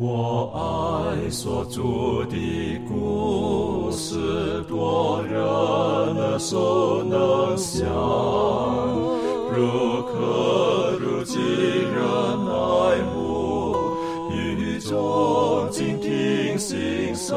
我爱所著的故事，多人耳熟能想，如可如今人爱慕，语中静听心声，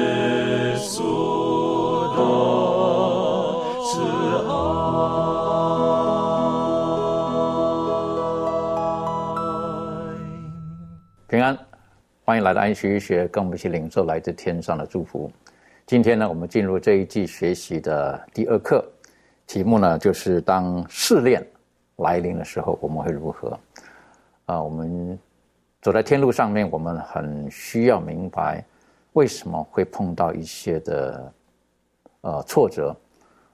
欢迎来到安学医学，跟我们一起领受来自天上的祝福。今天呢，我们进入这一季学习的第二课，题目呢就是当试炼来临的时候，我们会如何？啊，我们走在天路上面，我们很需要明白为什么会碰到一些的呃挫折，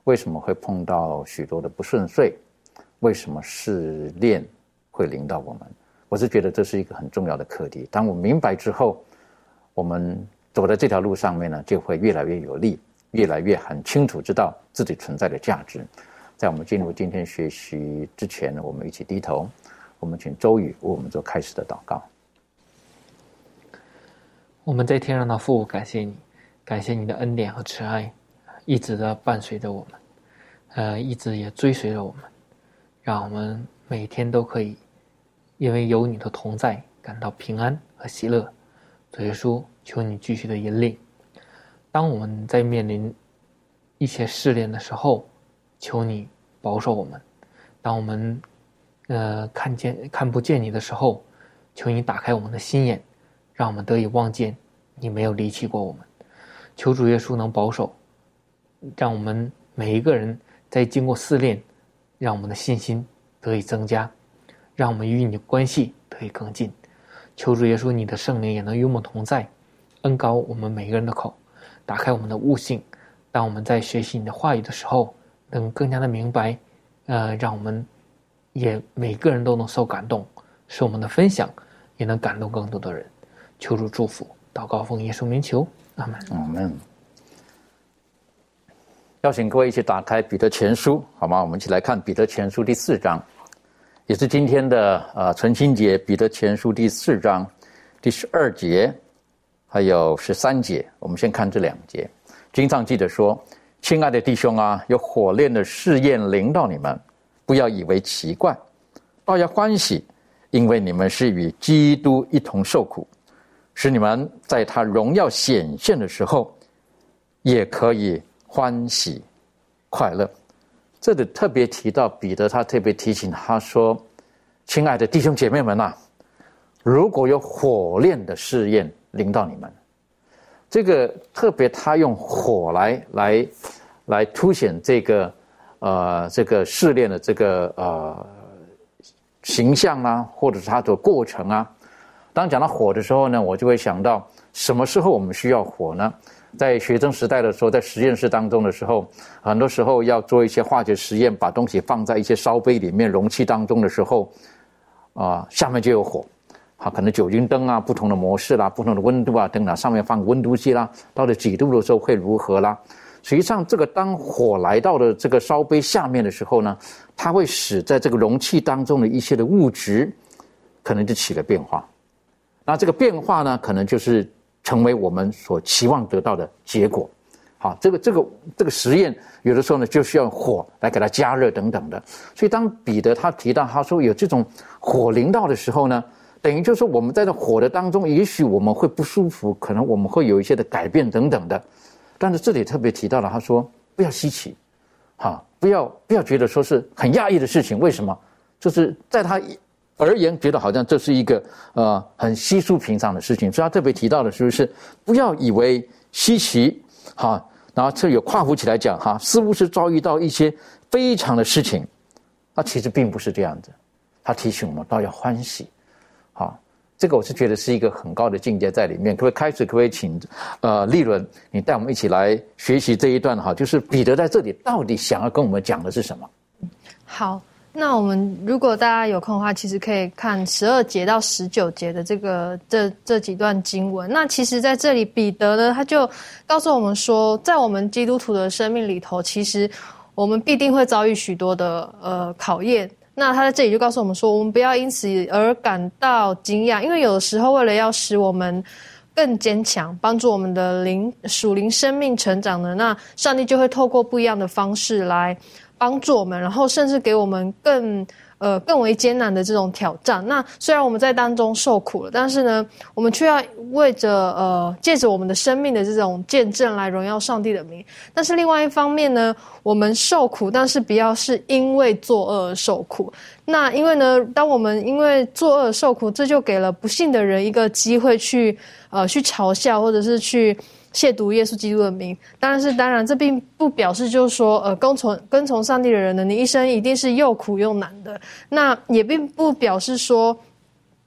为什么会碰到许多的不顺遂，为什么试炼会临到我们？我是觉得这是一个很重要的课题。当我明白之后，我们走在这条路上面呢，就会越来越有力，越来越很清楚知道自己存在的价值。在我们进入今天学习之前呢，我们一起低头，我们请周宇为我们做开始的祷告。我们在天上的父，感谢你，感谢你的恩典和慈爱，一直的伴随着我们，呃，一直也追随着我们，让我们每天都可以因为有你的同在感到平安和喜乐。主耶稣，求你继续的引领。当我们在面临一些试炼的时候，求你保守我们；当我们呃看见看不见你的时候，求你打开我们的心眼，让我们得以望见你没有离弃过我们。求主耶稣能保守，让我们每一个人在经过试炼，让我们的信心得以增加，让我们与你的关系得以更近。求主耶稣，你的圣灵也能与我们同在，恩高我们每个人的口，打开我们的悟性。当我们在学习你的话语的时候，能更加的明白，呃，让我们也每个人都能受感动，使我们的分享也能感动更多的人。求主祝福，祷告奉耶稣名求，阿门。阿门。邀请各位一起打开彼得前书，好吗？我们一起来看彼得前书第四章，也是今天的呃纯心节。彼得前书第四章第十二节，还有十三节。我们先看这两节。经上记得说：“亲爱的弟兄啊，有火炼的试验临到你们，不要以为奇怪，倒要欢喜，因为你们是与基督一同受苦，使你们在他荣耀显现的时候，也可以欢喜快乐。”这里特别提到彼得，他特别提醒他说：“亲爱的弟兄姐妹们呐、如果有火炼的试验临到你们。”这个特别，他用火来来来凸显这个呃这个试炼的这个呃形象啊，或者是它的过程啊。当讲到火的时候呢，我就会想到什么时候我们需要火呢？在学生时代的时候，在实验室当中的时候，很多时候要做一些化学实验，把东西放在一些烧杯里面、容器当中的时候，啊、下面就有火。好，可能酒精灯啊，不同的模式啦，不同的温度啊，等等，上面放温度计啦，到了几度的时候会如何啦？实际上，这个当火来到了这个烧杯下面的时候呢，它会使在这个容器当中的一些的物质，可能就起了变化。那这个变化呢，可能就是成为我们所期望得到的结果。好，这个这个这个实验有的时候呢，就需要火来给它加热等等的。所以当彼得他提到他说有这种火临到的时候呢，等于就是我们在这火的当中，也许我们会不舒服，可能我们会有一些的改变等等的。但是这里特别提到了，他说不要稀奇，哈，不要不要觉得说是很讶异的事情。为什么？就是在他而言，觉得好像这是一个呃很稀疏平常的事情。所以他特别提到的就是不要以为稀奇，哈，然后这有跨服起来讲哈，似乎是遭遇到一些非常的事情，那其实并不是这样子。他提醒我们，倒要欢喜。好，这个我是觉得是一个很高的境界在里面。可不可以开始？可不可以请呃利润，你带我们一起来学习这一段哈？就是彼得在这里到底想要跟我们讲的是什么？好。那我们如果大家有空的话，其实可以看十二节到十九节的这个这这几段经文。那其实在这里，彼得呢，他就告诉我们说，在我们基督徒的生命里头，其实我们必定会遭遇许多的呃考验。那他在这里就告诉我们说，我们不要因此而感到惊讶，因为有的时候为了要使我们更坚强，帮助我们的灵属灵生命成长呢，那上帝就会透过不一样的方式来。帮助我们，然后甚至给我们更呃更为艰难的这种挑战。那虽然我们在当中受苦了，但是呢，我们却要为着呃借着我们的生命的这种见证来荣耀上帝的名。但是另外一方面呢，我们受苦，但是不要是因为作恶而受苦。那因为呢，当我们因为作恶受苦，这就给了不幸的人一个机会去呃去嘲笑或者是去。亵渎耶稣基督的名，当然是当然，这并不表示就是说，呃，跟从跟从上帝的人呢，你一生一定是又苦又难的。那也并不表示说，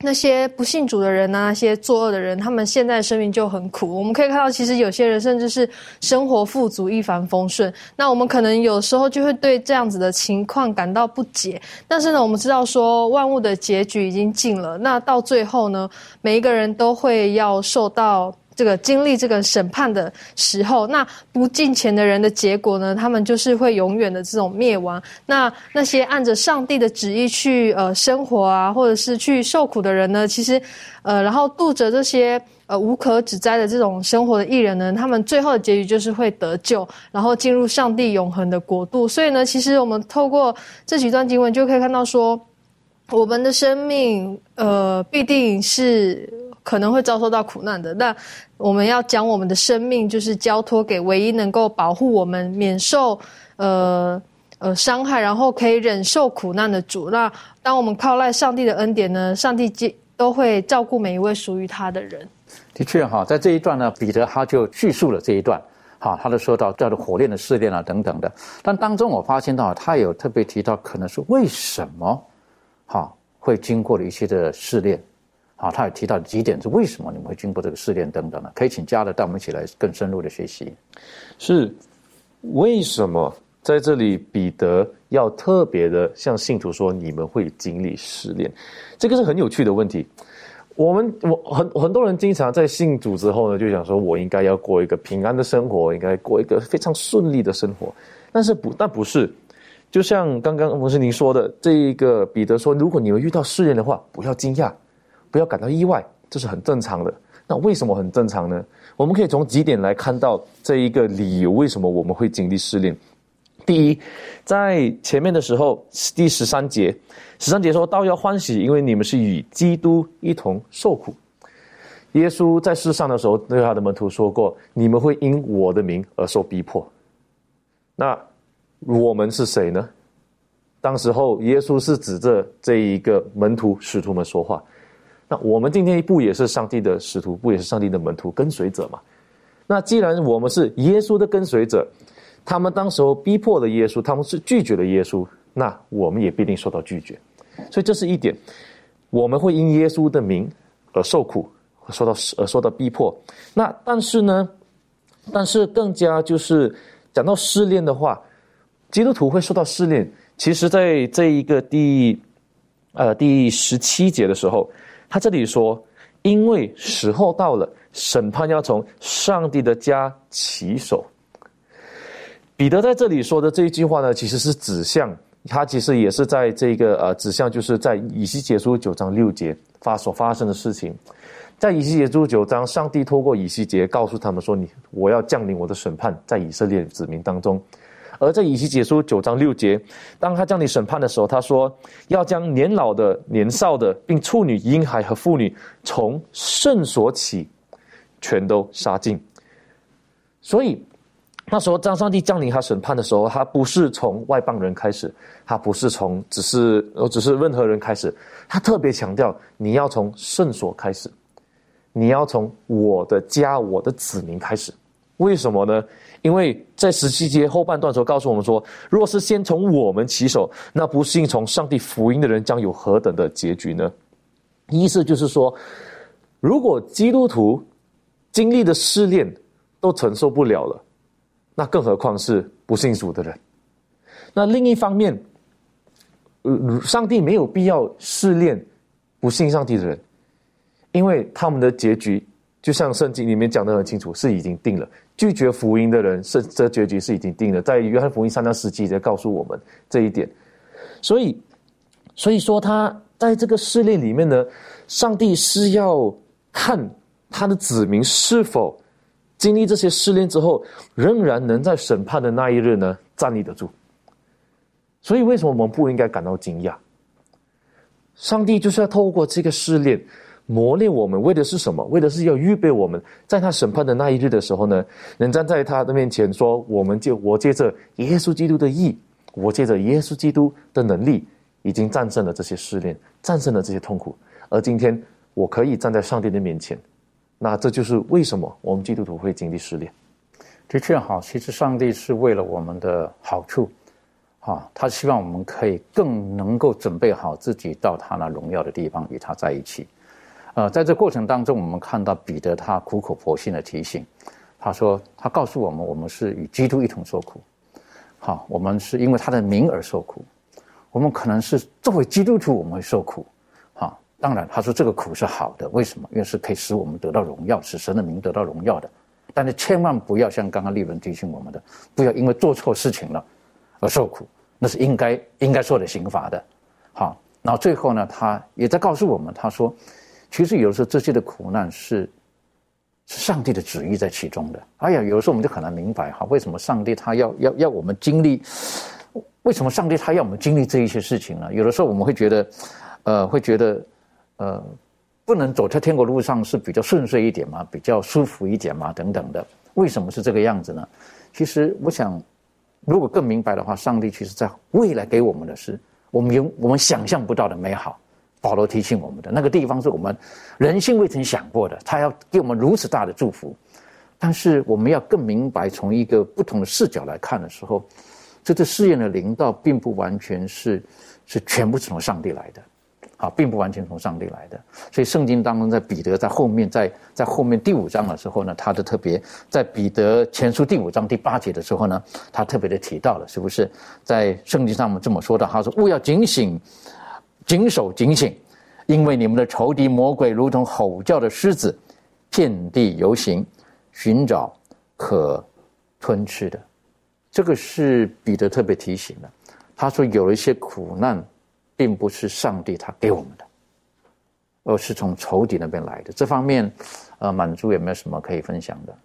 那些不信主的人呢，那些作恶的人，他们现在生命就很苦。我们可以看到，其实有些人甚至是生活富足、一帆风顺。那我们可能有时候就会对这样子的情况感到不解。但是呢，我们知道说，万物的结局已经尽了。那到最后呢，每一个人都会要受到。这个经历这个审判的时候，那不敬虔的人的结果呢？他们就是会永远的这种灭亡。那那些按着上帝的旨意去呃生活啊，或者是去受苦的人呢？其实，呃，然后度着这些呃无可指摘的这种生活的艺人呢，他们最后的结局就是会得救，然后进入上帝永恒的国度。所以呢，其实我们透过这几段经文就可以看到说，我们的生命呃必定是。可能会遭受到苦难的，那我们要将我们的生命就是交托给唯一能够保护我们免受呃呃伤害，然后可以忍受苦难的主。那当我们靠赖上帝的恩典呢，上帝都都会照顾每一位属于他的人。的确哈，在这一段呢，彼得他就叙述了这一段，哈，他就说到叫做火炼的试炼啊等等的。但当中我发现到他有特别提到，可能是为什么哈会经过了一些的试炼。啊，他也提到几点是为什么你们会经过这个试炼等等呢？可以请嘉乐带我们一起来更深入的学习。是为什么在这里彼得要特别的向信徒说你们会经历试炼？这个是很有趣的问题。我们我很很多人经常在信主之后呢，就想说我应该要过一个平安的生活，应该过一个非常顺利的生活。但是不，但不是。就像刚刚牧师您说的，这一个彼得说，如果你们遇到试炼的话，不要惊讶。不要感到意外，这是很正常的。那为什么很正常呢？我们可以从几点来看到这一个理由，为什么我们会经历试炼。第一，在前面的时候，第十三节，十三节说道要欢喜，因为你们是与基督一同受苦。耶稣在世上的时候，对他的门徒说过：“你们会因我的名而受逼迫。”那我们是谁呢？当时候，耶稣是指着这一个门徒使徒们说话。那我们今天不也是上帝的使徒，不也是上帝的门徒、跟随者吗？那既然我们是耶稣的跟随者，他们当时候逼迫了耶稣，他们是拒绝了耶稣，那我们也必定受到拒绝。所以这是一点，我们会因耶稣的名而受苦，受到而受到逼迫。那但是呢，但是更加就是讲到试炼的话，基督徒会受到试炼。其实，在这一个第呃第十七节的时候。他这里说：“因为时候到了，审判要从上帝的家起手。”彼得在这里说的这一句话呢，其实是指向他，其实也是在这个呃指向，就是在以西结书九章六节发所发生的事情。在以西结书九章，上帝透过以西结告诉他们说：“你我要降临我的审判在以色列子民当中。”而在以西结书九章六节，当他将你审判的时候，他说要将年老的、年少的，并处女、婴孩和妇女从圣所起，全都杀尽。所以那时候，当上帝降临他审判的时候，他不是从外邦人开始，他不是从只是呃只是任何人开始，他特别强调你要从圣所开始，你要从我的家、我的子民开始。为什么呢？因为在十七节后半段时候告诉我们说，若是先从我们起手，那不信从上帝福音的人将有何等的结局呢？意思就是说，如果基督徒经历的试炼都承受不了了，那更何况是不信主的人。那另一方面，呃，上帝没有必要试炼不信上帝的人，因为他们的结局就像圣经里面讲的很清楚，是已经定了。拒绝福音的人，是这结局是已经定了。在约翰福音三章十七节告诉我们这一点。所以，所以说他在这个试炼里面呢，上帝是要看他的子民是否经历这些试炼之后，仍然能在审判的那一日呢站立得住。所以，为什么我们不应该感到惊讶？上帝就是要透过这个试炼。磨练我们为的是什么？为的是要预备我们在他审判的那一日的时候呢，能站在他的面前说：“我们就我借着耶稣基督的义，我借着耶稣基督的能力，已经战胜了这些试炼，战胜了这些痛苦。而今天我可以站在上帝的面前，那这就是为什么我们基督徒会经历试炼。的确好，其实上帝是为了我们的好处，啊，他希望我们可以更能够准备好自己到他那荣耀的地方与他在一起。”呃，在这过程当中，我们看到彼得他苦口婆心的提醒，他说他告诉我们，我们是与基督一同受苦，好，我们是因为他的名而受苦，我们可能是作为基督徒我们会受苦，好，当然他说这个苦是好的，为什么？因为是可以使我们得到荣耀，使神的名得到荣耀的，但是千万不要像刚刚利文提醒我们的，不要因为做错事情了而受苦，那是应该应该受的刑罚的，好，然后最后呢，他也在告诉我们，他说。其实有时候这些的苦难是，是上帝的旨意在其中的。哎呀，有时候我们就很难明白哈，为什么上帝他要要要我们经历？为什么上帝他要我们经历这一些事情呢？有的时候我们会觉得，呃，会觉得，呃，不能走在天国路上是比较顺遂一点嘛，比较舒服一点嘛，等等的。为什么是这个样子呢？其实我想，如果更明白的话，上帝其实在未来给我们的是我们有我们想象不到的美好。保罗提醒我们的那个地方是我们人性未曾想过的，他要给我们如此大的祝福，但是我们要更明白，从一个不同的视角来看的时候，这次试验的领导并不完全是是全部是从上帝来的，啊，并不完全从上帝来的。所以圣经当中，在彼得在后面，在在后面第五章的时候呢，他的特别在彼得前书第五章第八节的时候呢，他特别的提到了，是不是在圣经上面这么说的？他说：“勿要警醒。”谨守警醒，因为你们的仇敌魔鬼如同吼叫的狮子，遍地游行，寻找可吞吃的。这个是彼得特别提醒的。他说，有一些苦难，并不是上帝他给我们的，而是从仇敌那边来的。这方面，呃，满足有没有什么可以分享的？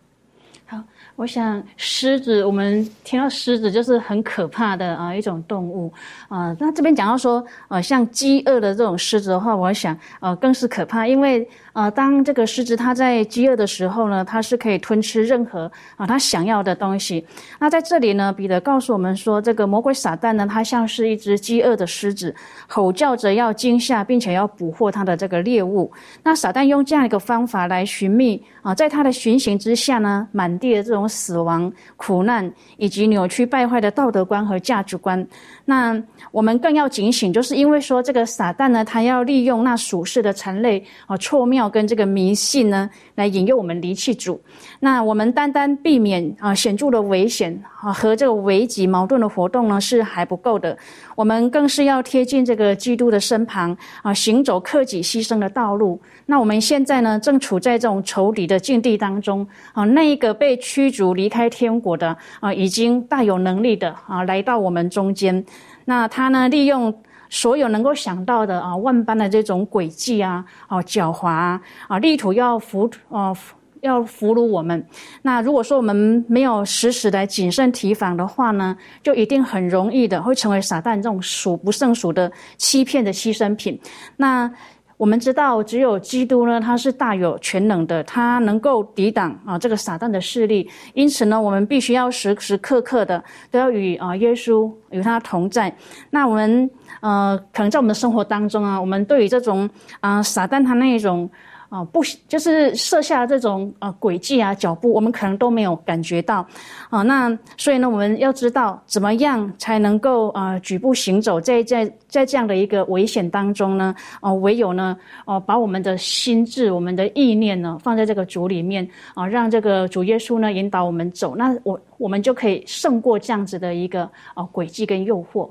好。我想狮子，我们听到狮子就是很可怕的啊一种动物啊。那这边讲到说，呃，像饥饿的这种狮子的话，我想呃更是可怕，因为呃当这个狮子它在饥饿的时候呢，它是可以吞吃任何啊它想要的东西。那在这里呢，彼得告诉我们说，这个魔鬼撒旦呢，它像是一只饥饿的狮子，吼叫着要惊吓，并且要捕获它的这个猎物。那撒旦用这样一个方法来寻觅啊，在他的巡行之下呢，满地的这种。死亡、苦难以及扭曲败坏的道德观和价值观，那我们更要警醒，就是因为说这个撒旦呢，他要利用那属世的残类啊、错妙跟这个迷信呢，来引诱我们离弃主。那我们单单避免啊显著的危险啊和这个危急矛盾的活动呢，是还不够的。我们更是要贴近这个基督的身旁啊，行走克己牺牲的道路。那我们现在呢，正处在这种仇敌的境地当中啊。那一个被驱逐离开天国的啊，已经大有能力的啊，来到我们中间。那他呢，利用所有能够想到的啊，万般的这种诡计啊，啊，狡猾啊，啊力图要俘啊。要俘虏我们，那如果说我们没有时时来谨慎提防的话呢，就一定很容易的会成为撒旦这种数不胜数的欺骗的牺牲品。那我们知道，只有基督呢，他是大有全能的，他能够抵挡啊这个撒旦的势力。因此呢，我们必须要时时刻刻的都要与啊耶稣与他同在。那我们呃，可能在我们的生活当中啊，我们对于这种啊撒旦他那一种。啊，不就是设下这种呃轨迹啊脚步，我们可能都没有感觉到，啊，那所以呢，我们要知道怎么样才能够啊举步行走在在在这样的一个危险当中呢？哦，唯有呢，哦，把我们的心智、我们的意念呢放在这个主里面啊，让这个主耶稣呢引导我们走，那我我们就可以胜过这样子的一个啊轨迹跟诱惑。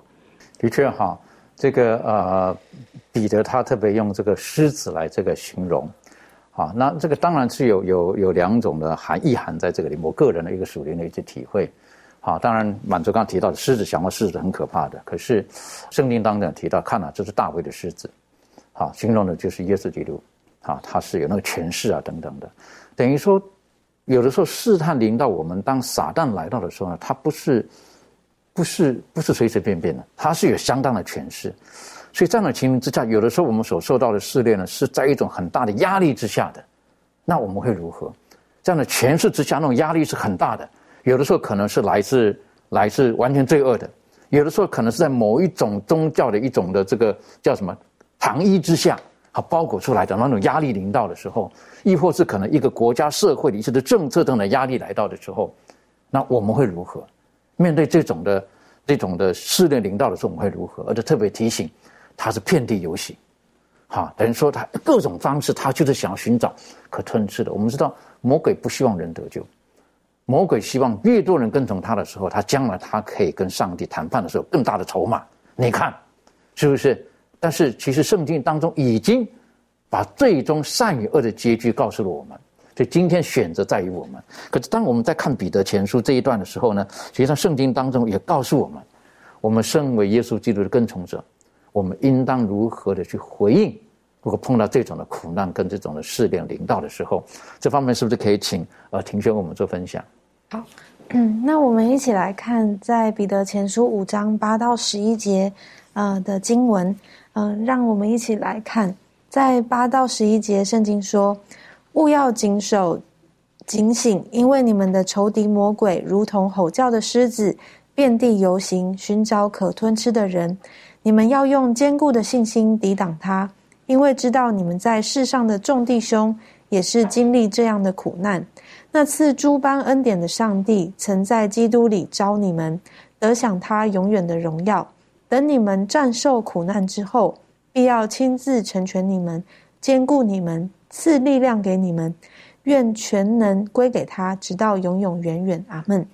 的确哈，这个呃，彼得他特别用这个狮子来这个形容。啊，那这个当然是有有有两种的含意涵在这个里，我个人的一个属灵的一些体会。好，当然满足刚刚提到的狮子，想到狮子很可怕的，可是圣经当中提到，看了这是大卫的狮子，好，形容的就是耶稣基督，啊，他是有那个权势啊等等的，等于说有的时候试探临到我们，当撒旦来到的时候呢，他不是不是不是随随便便的，他是有相当的权势。所以这样的情形之下，有的时候我们所受到的试炼呢，是在一种很大的压力之下的，那我们会如何？这样的权势之下，那种压力是很大的。有的时候可能是来自来自完全罪恶的，有的时候可能是在某一种宗教的一种的这个叫什么糖衣之下，它包裹出来的那种压力临到的时候，亦或是可能一个国家社会的一些的政策等的压力来到的时候，那我们会如何面对这种的这种的试炼临到的时候，我们会如何？而且特别提醒。他是遍地游行，哈，等于说他各种方式，他就是想要寻找可吞吃的。我们知道魔鬼不希望人得救，魔鬼希望越多人跟从他的时候，他将来他可以跟上帝谈判的时候更大的筹码。你看，是不是？但是其实圣经当中已经把最终善与恶的结局告诉了我们，所以今天选择在于我们。可是当我们在看彼得前书这一段的时候呢，实际上圣经当中也告诉我们，我们身为耶稣基督的跟从者。我们应当如何的去回应？如果碰到这种的苦难跟这种的试炼临到的时候，这方面是不是可以请呃庭轩为我们做分享？好，嗯，那我们一起来看在彼得前书五章八到十一节呃的经文，嗯，让我们一起来看，在八到十一节，圣经说：“勿要谨守警醒，因为你们的仇敌魔鬼如同吼叫的狮子，遍地游行，寻找可吞吃的人。”你们要用坚固的信心抵挡他，因为知道你们在世上的众弟兄也是经历这样的苦难。那赐诸般恩典的上帝，曾在基督里招你们，得享他永远的荣耀。等你们战胜苦难之后，必要亲自成全你们，兼顾你们，赐力量给你们。愿全能归给他，直到永永远远。阿门。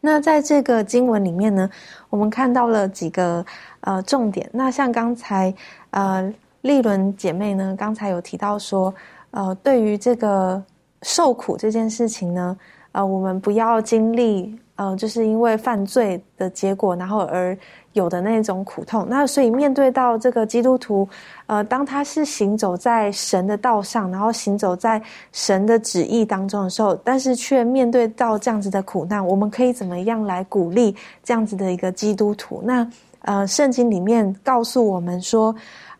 那在这个经文里面呢，我们看到了几个呃重点。那像刚才呃丽伦姐妹呢，刚才有提到说，呃，对于这个受苦这件事情呢，呃，我们不要经历呃，就是因为犯罪的结果，然后而。有的那种苦痛，那所以面对到这个基督徒，呃，当他是行走在神的道上，然后行走在神的旨意当中的时候，但是却面对到这样子的苦难，我们可以怎么样来鼓励这样子的一个基督徒？那呃，圣经里面告诉我们说，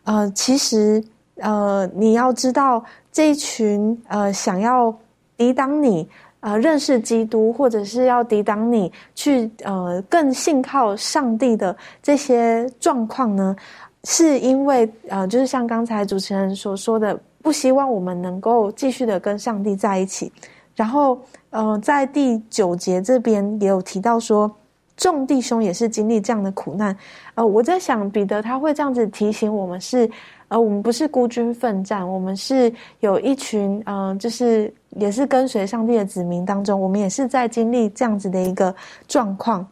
呃，其实呃，你要知道这一群呃想要抵挡你。呃，认识基督，或者是要抵挡你去呃更信靠上帝的这些状况呢，是因为呃，就是像刚才主持人所说的，不希望我们能够继续的跟上帝在一起。然后呃，在第九节这边也有提到说，众弟兄也是经历这样的苦难。呃，我在想，彼得他会这样子提醒我们是。而我们不是孤军奋战，我们是有一群，嗯，就是也是跟随上帝的子民当中，我们也是在经历这样子的一个状况，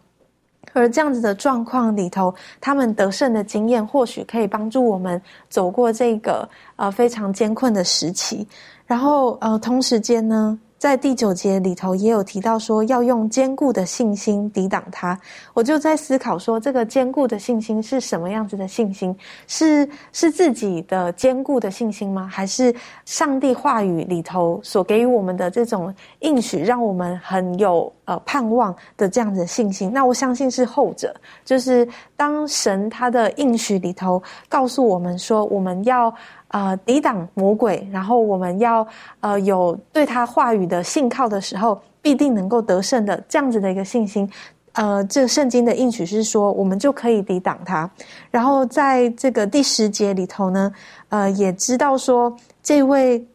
而这样子的状况里头，他们得胜的经验或许可以帮助我们走过这个呃非常艰困的时期，然后呃同时间呢。在第九节里头也有提到说要用坚固的信心抵挡它，我就在思考说这个坚固的信心是什么样子的信心？是是自己的坚固的信心吗？还是上帝话语里头所给予我们的这种应许，让我们很有呃盼望的这样子的信心？那我相信是后者，就是当神他的应许里头告诉我们说我们要。呃，抵挡魔鬼，然后我们要呃有对他话语的信靠的时候，必定能够得胜的这样子的一个信心。呃，这圣经的应许是说，我们就可以抵挡他。然后在这个第十节里头呢，呃，也知道说，这位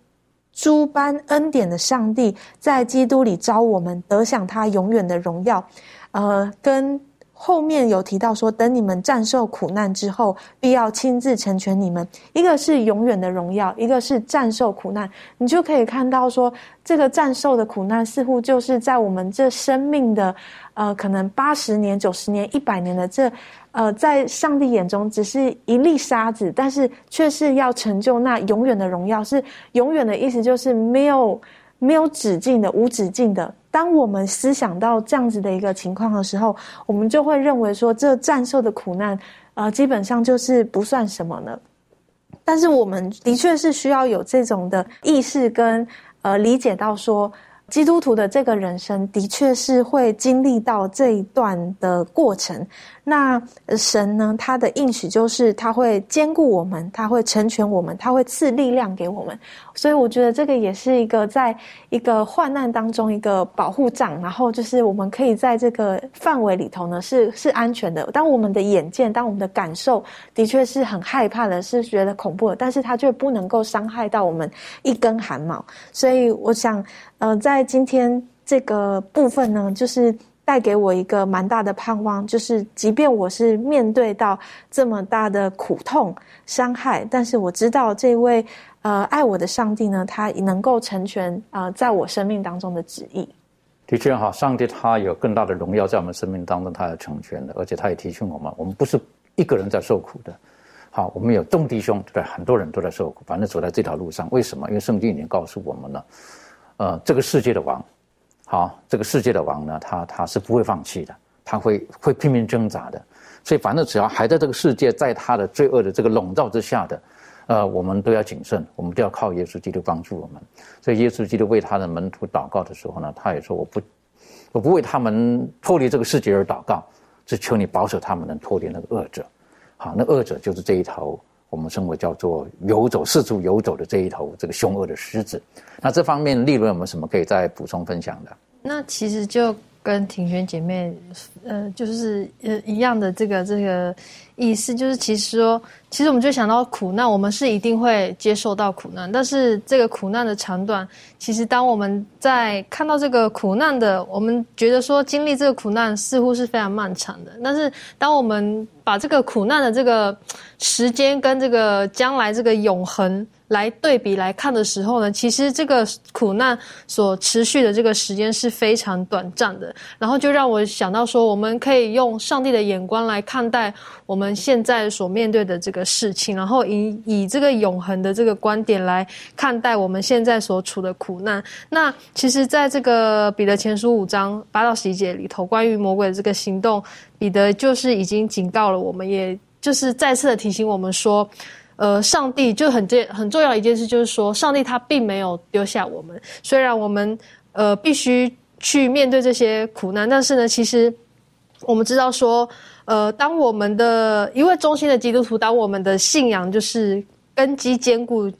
诸般恩典的上帝，在基督里招我们得享他永远的荣耀。呃，跟后面有提到说，等你们战胜苦难之后，必要亲自成全你们。一个是永远的荣耀，一个是战胜苦难。你就可以看到说，这个战胜的苦难，似乎就是在我们这生命的，呃，可能八十年、九十年、一百年的这，呃，在上帝眼中只是一粒沙子，但是却是要成就那永远的荣耀。是永远的意思，就是没有没有止境的、无止境的。当我们思想到这样子的一个情况的时候，我们就会认为说，这战胜的苦难，呃，基本上就是不算什么了。但是我们的确是需要有这种的意识跟呃理解到说。基督徒的这个人生的确是会经历到这一段的过程。那神呢？他的应许就是他会兼顾我们，他会成全我们，他会赐力量给我们。所以我觉得这个也是一个在一个患难当中一个保护障。然后就是我们可以在这个范围里头呢是是安全的。当我们的眼见，当我们的感受的确是很害怕的，是觉得恐怖的，但是它却不能够伤害到我们一根汗毛。所以我想。呃，在今天这个部分呢，就是带给我一个蛮大的盼望，就是即便我是面对到这么大的苦痛、伤害，但是我知道这位呃爱我的上帝呢，他能够成全啊，在我生命当中的旨意。的确哈，上帝他有更大的荣耀在我们生命当中，他要成全的，而且他也提醒我们，我们不是一个人在受苦的。好，我们有众弟兄，对，很多人都在受苦，反正走在这条路上，为什么？因为圣经已经告诉我们了。呃，这个世界的王，好，这个世界的王呢，他他是不会放弃的，他会会拼命挣扎的。所以，反正只要还在这个世界，在他的罪恶的这个笼罩之下的，呃，我们都要谨慎，我们都要靠耶稣基督帮助我们。所以，耶稣基督为他的门徒祷告的时候呢，他也说：“我不，我不为他们脱离这个世界而祷告，只求你保守他们能脱离那个恶者。”好，那恶者就是这一头。我们称为叫做游走四处游走的这一头这个凶恶的狮子，那这方面利润有没有什么可以再补充分享的？那其实就跟庭轩姐妹，呃，就是呃一样的这个这个意思，就是其实说，其实我们就想到苦难，我们是一定会接受到苦难，但是这个苦难的长短，其实当我们在看到这个苦难的，我们觉得说经历这个苦难似乎是非常漫长的，但是当我们把这个苦难的这个时间跟这个将来这个永恒来对比来看的时候呢，其实这个苦难所持续的这个时间是非常短暂的。然后就让我想到说，我们可以用上帝的眼光来看待我们现在所面对的这个事情，然后以以这个永恒的这个观点来看待我们现在所处的苦难。那其实，在这个彼得前书五章八到十一节里头，关于魔鬼的这个行动。彼得就是已经警告了我们，也就是再次的提醒我们说，呃，上帝就很这很重要一件事，就是说，上帝他并没有丢下我们。虽然我们呃必须去面对这些苦难，但是呢，其实我们知道说，呃，当我们的一位忠心的基督徒，当我们的信仰就是根基坚固。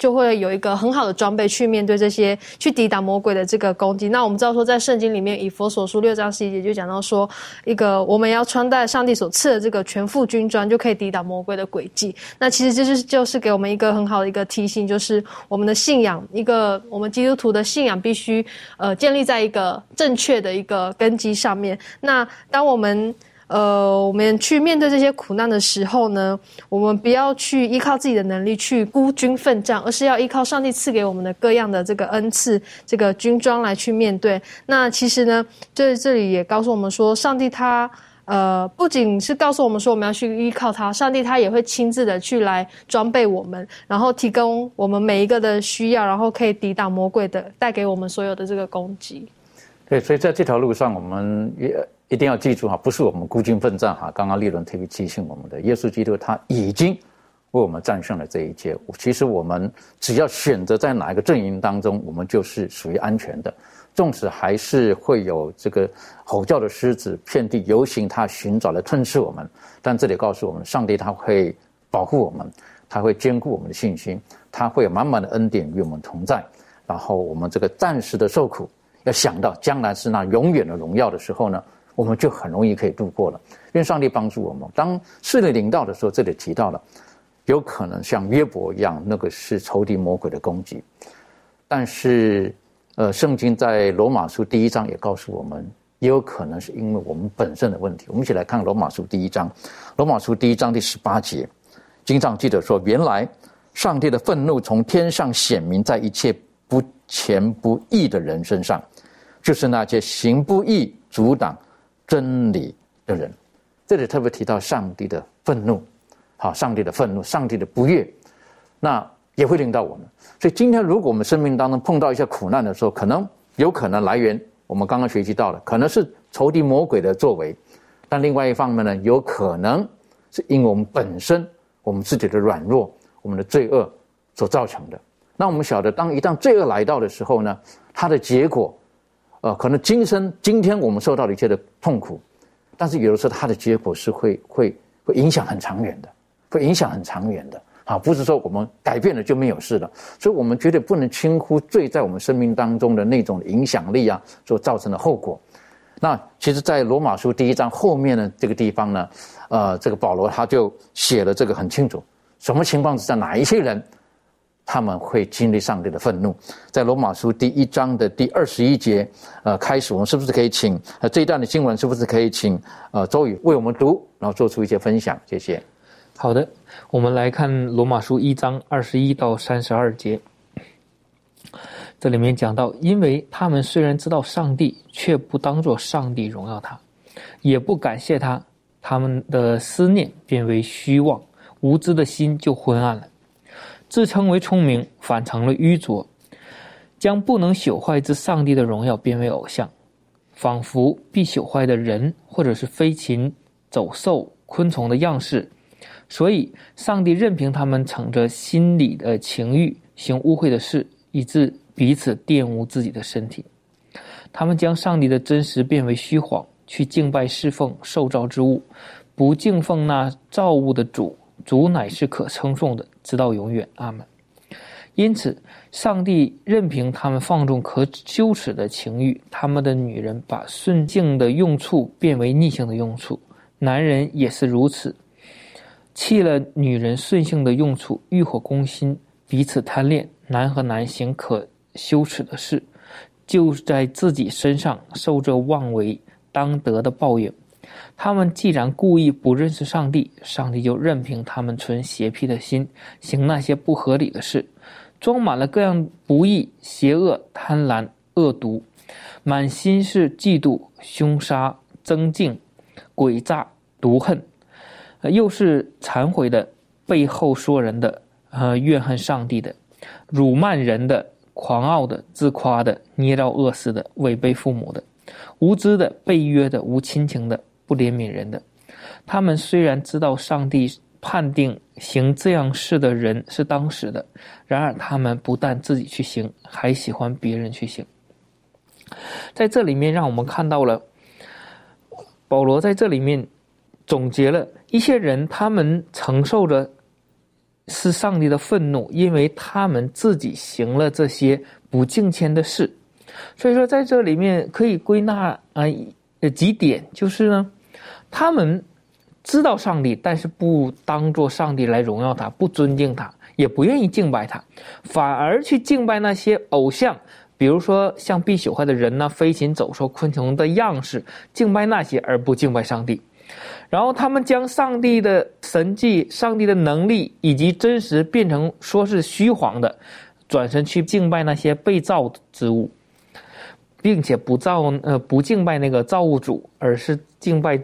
就会有一个很好的装备去面对这些，去抵挡魔鬼的这个攻击。那我们知道说，在圣经里面，以佛所书六章十一节就讲到说，一个我们要穿戴上帝所赐的这个全副军装，就可以抵挡魔鬼的诡计。那其实这就是就是给我们一个很好的一个提醒，就是我们的信仰，一个我们基督徒的信仰必须呃建立在一个正确的一个根基上面。那当我们呃，我们去面对这些苦难的时候呢，我们不要去依靠自己的能力去孤军奋战，而是要依靠上帝赐给我们的各样的这个恩赐、这个军装来去面对。那其实呢，这这里也告诉我们说，上帝他呃，不仅是告诉我们说我们要去依靠他，上帝他也会亲自的去来装备我们，然后提供我们每一个的需要，然后可以抵挡魔鬼的带给我们所有的这个攻击。对，所以在这条路上，我们也。一定要记住哈，不是我们孤军奋战哈。刚刚利伦特别提醒我们的，耶稣基督他已经为我们战胜了这一切。其实我们只要选择在哪一个阵营当中，我们就是属于安全的。纵使还是会有这个吼叫的狮子遍地游行，他寻找来吞噬我们，但这里告诉我们，上帝他会保护我们，他会兼顾我们的信心，他会有满满的恩典与我们同在。然后我们这个暂时的受苦，要想到将来是那永远的荣耀的时候呢？我们就很容易可以度过了，因为上帝帮助我们。当试炼临到的时候，这里提到了，有可能像约伯一样，那个是仇敌魔鬼的攻击。但是，呃，圣经在罗马书第一章也告诉我们，也有可能是因为我们本身的问题。我们一起来看罗马书第一章，罗马书第一章第十八节，经上记者说：“原来上帝的愤怒从天上显明在一切不虔不义的人身上，就是那些行不义、阻挡真理的人。”这里特别提到上帝的愤怒。好，上帝的愤怒，上帝的不悦，那也会令到我们。所以今天，如果我们生命当中碰到一些苦难的时候，可能有可能来源，我们刚刚学习到了，可能是仇敌魔鬼的作为；但另外一方面呢，有可能是因为我们本身我们自己的软弱、我们的罪恶所造成的。那我们晓得，当一旦罪恶来到的时候呢，它的结果，呃，可能今生今天我们受到了一切的痛苦，但是有的时候它的结果是会会会影响很长远的。会影响很长远的，啊，不是说我们改变了就没有事了，所以我们绝对不能轻忽罪在我们生命当中的那种影响力啊，所造成的后果。那其实，在罗马书第一章后面的，这个地方呢，呃，这个保罗他就写了这个很清楚，什么情况之下哪一些人他们会经历上帝的愤怒。在罗马书第一章的第二十一节，呃，开始，我们是不是可以请呃这一段的经文，是不是可以请呃周宇为我们读，然后做出一些分享？谢谢。好的，我们来看罗马书一章二十一到三十二节。这里面讲到，因为他们虽然知道上帝，却不当作上帝荣耀他，也不感谢他，他们的思念变为虚妄，无知的心就昏暗了。自称为聪明，反成了愚拙，将不能朽坏之上帝的荣耀变为偶像，仿佛必朽坏的人，或者是飞禽、走兽、昆虫的样式。所以，上帝任凭他们逞着心里的情欲行污秽的事，以致彼此玷污自己的身体。他们将上帝的真实变为虚谎，去敬拜侍奉受造之物，不敬奉那造物的主。主乃是可称颂的，直到永远。阿门。因此，上帝任凭他们放纵可羞耻的情欲，他们的女人把顺境的用处变为逆性的用处，男人也是如此。弃了女人顺性的用处，欲火攻心，彼此贪恋，男和男行可羞耻的事，就在自己身上受这妄为当得的报应。他们既然故意不认识上帝，上帝就任凭他们存邪僻的心，行那些不合理的事，装满了各样不义、邪恶、贪婪、恶毒，满心是嫉妒、凶杀、增敬、诡诈、毒恨。又是忏悔的，背后说人的，呃，怨恨上帝的，辱骂人的，狂傲的，自夸的，捏造恶事的，违背父母的，无知的，背约的，无亲情的，不怜悯人的。他们虽然知道上帝判定行这样事的人是当时的，然而他们不但自己去行，还喜欢别人去行。在这里面，让我们看到了保罗在这里面。总结了一些人，他们承受着是上帝的愤怒，因为他们自己行了这些不敬虔的事。所以说，在这里面可以归纳啊几点，就是呢，他们知道上帝，但是不当做上帝来荣耀他，不尊敬他，也不愿意敬拜他，反而去敬拜那些偶像，比如说像必朽坏的人呢、飞禽走兽、昆虫的样式，敬拜那些而不敬拜上帝。然后他们将上帝的神迹、上帝的能力以及真实变成说是虚晃的，转身去敬拜那些被造之物，并且不造呃不敬拜那个造物主，而是敬拜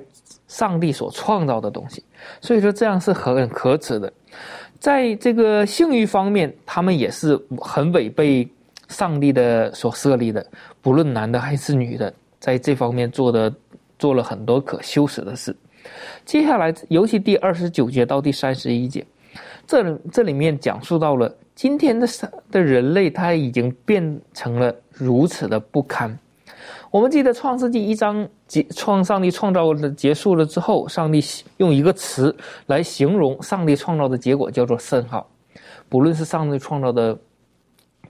上帝所创造的东西。所以说这样是很可耻的。在这个性欲方面，他们也是很违背上帝的所设立的，不论男的还是女的，在这方面做的做了很多可羞耻的事。接下来，尤其第二十九节到第三十一节，这这里面讲述到了今天的的人类，他已经变成了如此的不堪。我们记得创世纪一章结创上帝创造的结束了之后，上帝用一个词来形容上帝创造的结果，叫做甚好。不论是上帝创造的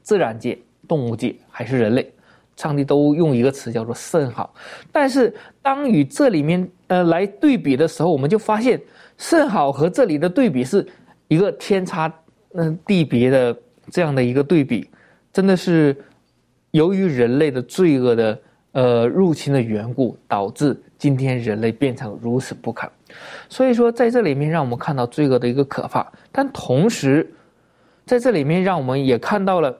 自然界、动物界，还是人类。上帝都用一个词叫做“甚好”，但是当与这里面呃来对比的时候，我们就发现“甚好”和这里的对比是一个天差嗯地别的这样的一个对比，真的是由于人类的罪恶的呃入侵的缘故，导致今天人类变成如此不堪。所以说，在这里面让我们看到罪恶的一个可怕，但同时，在这里面让我们也看到了，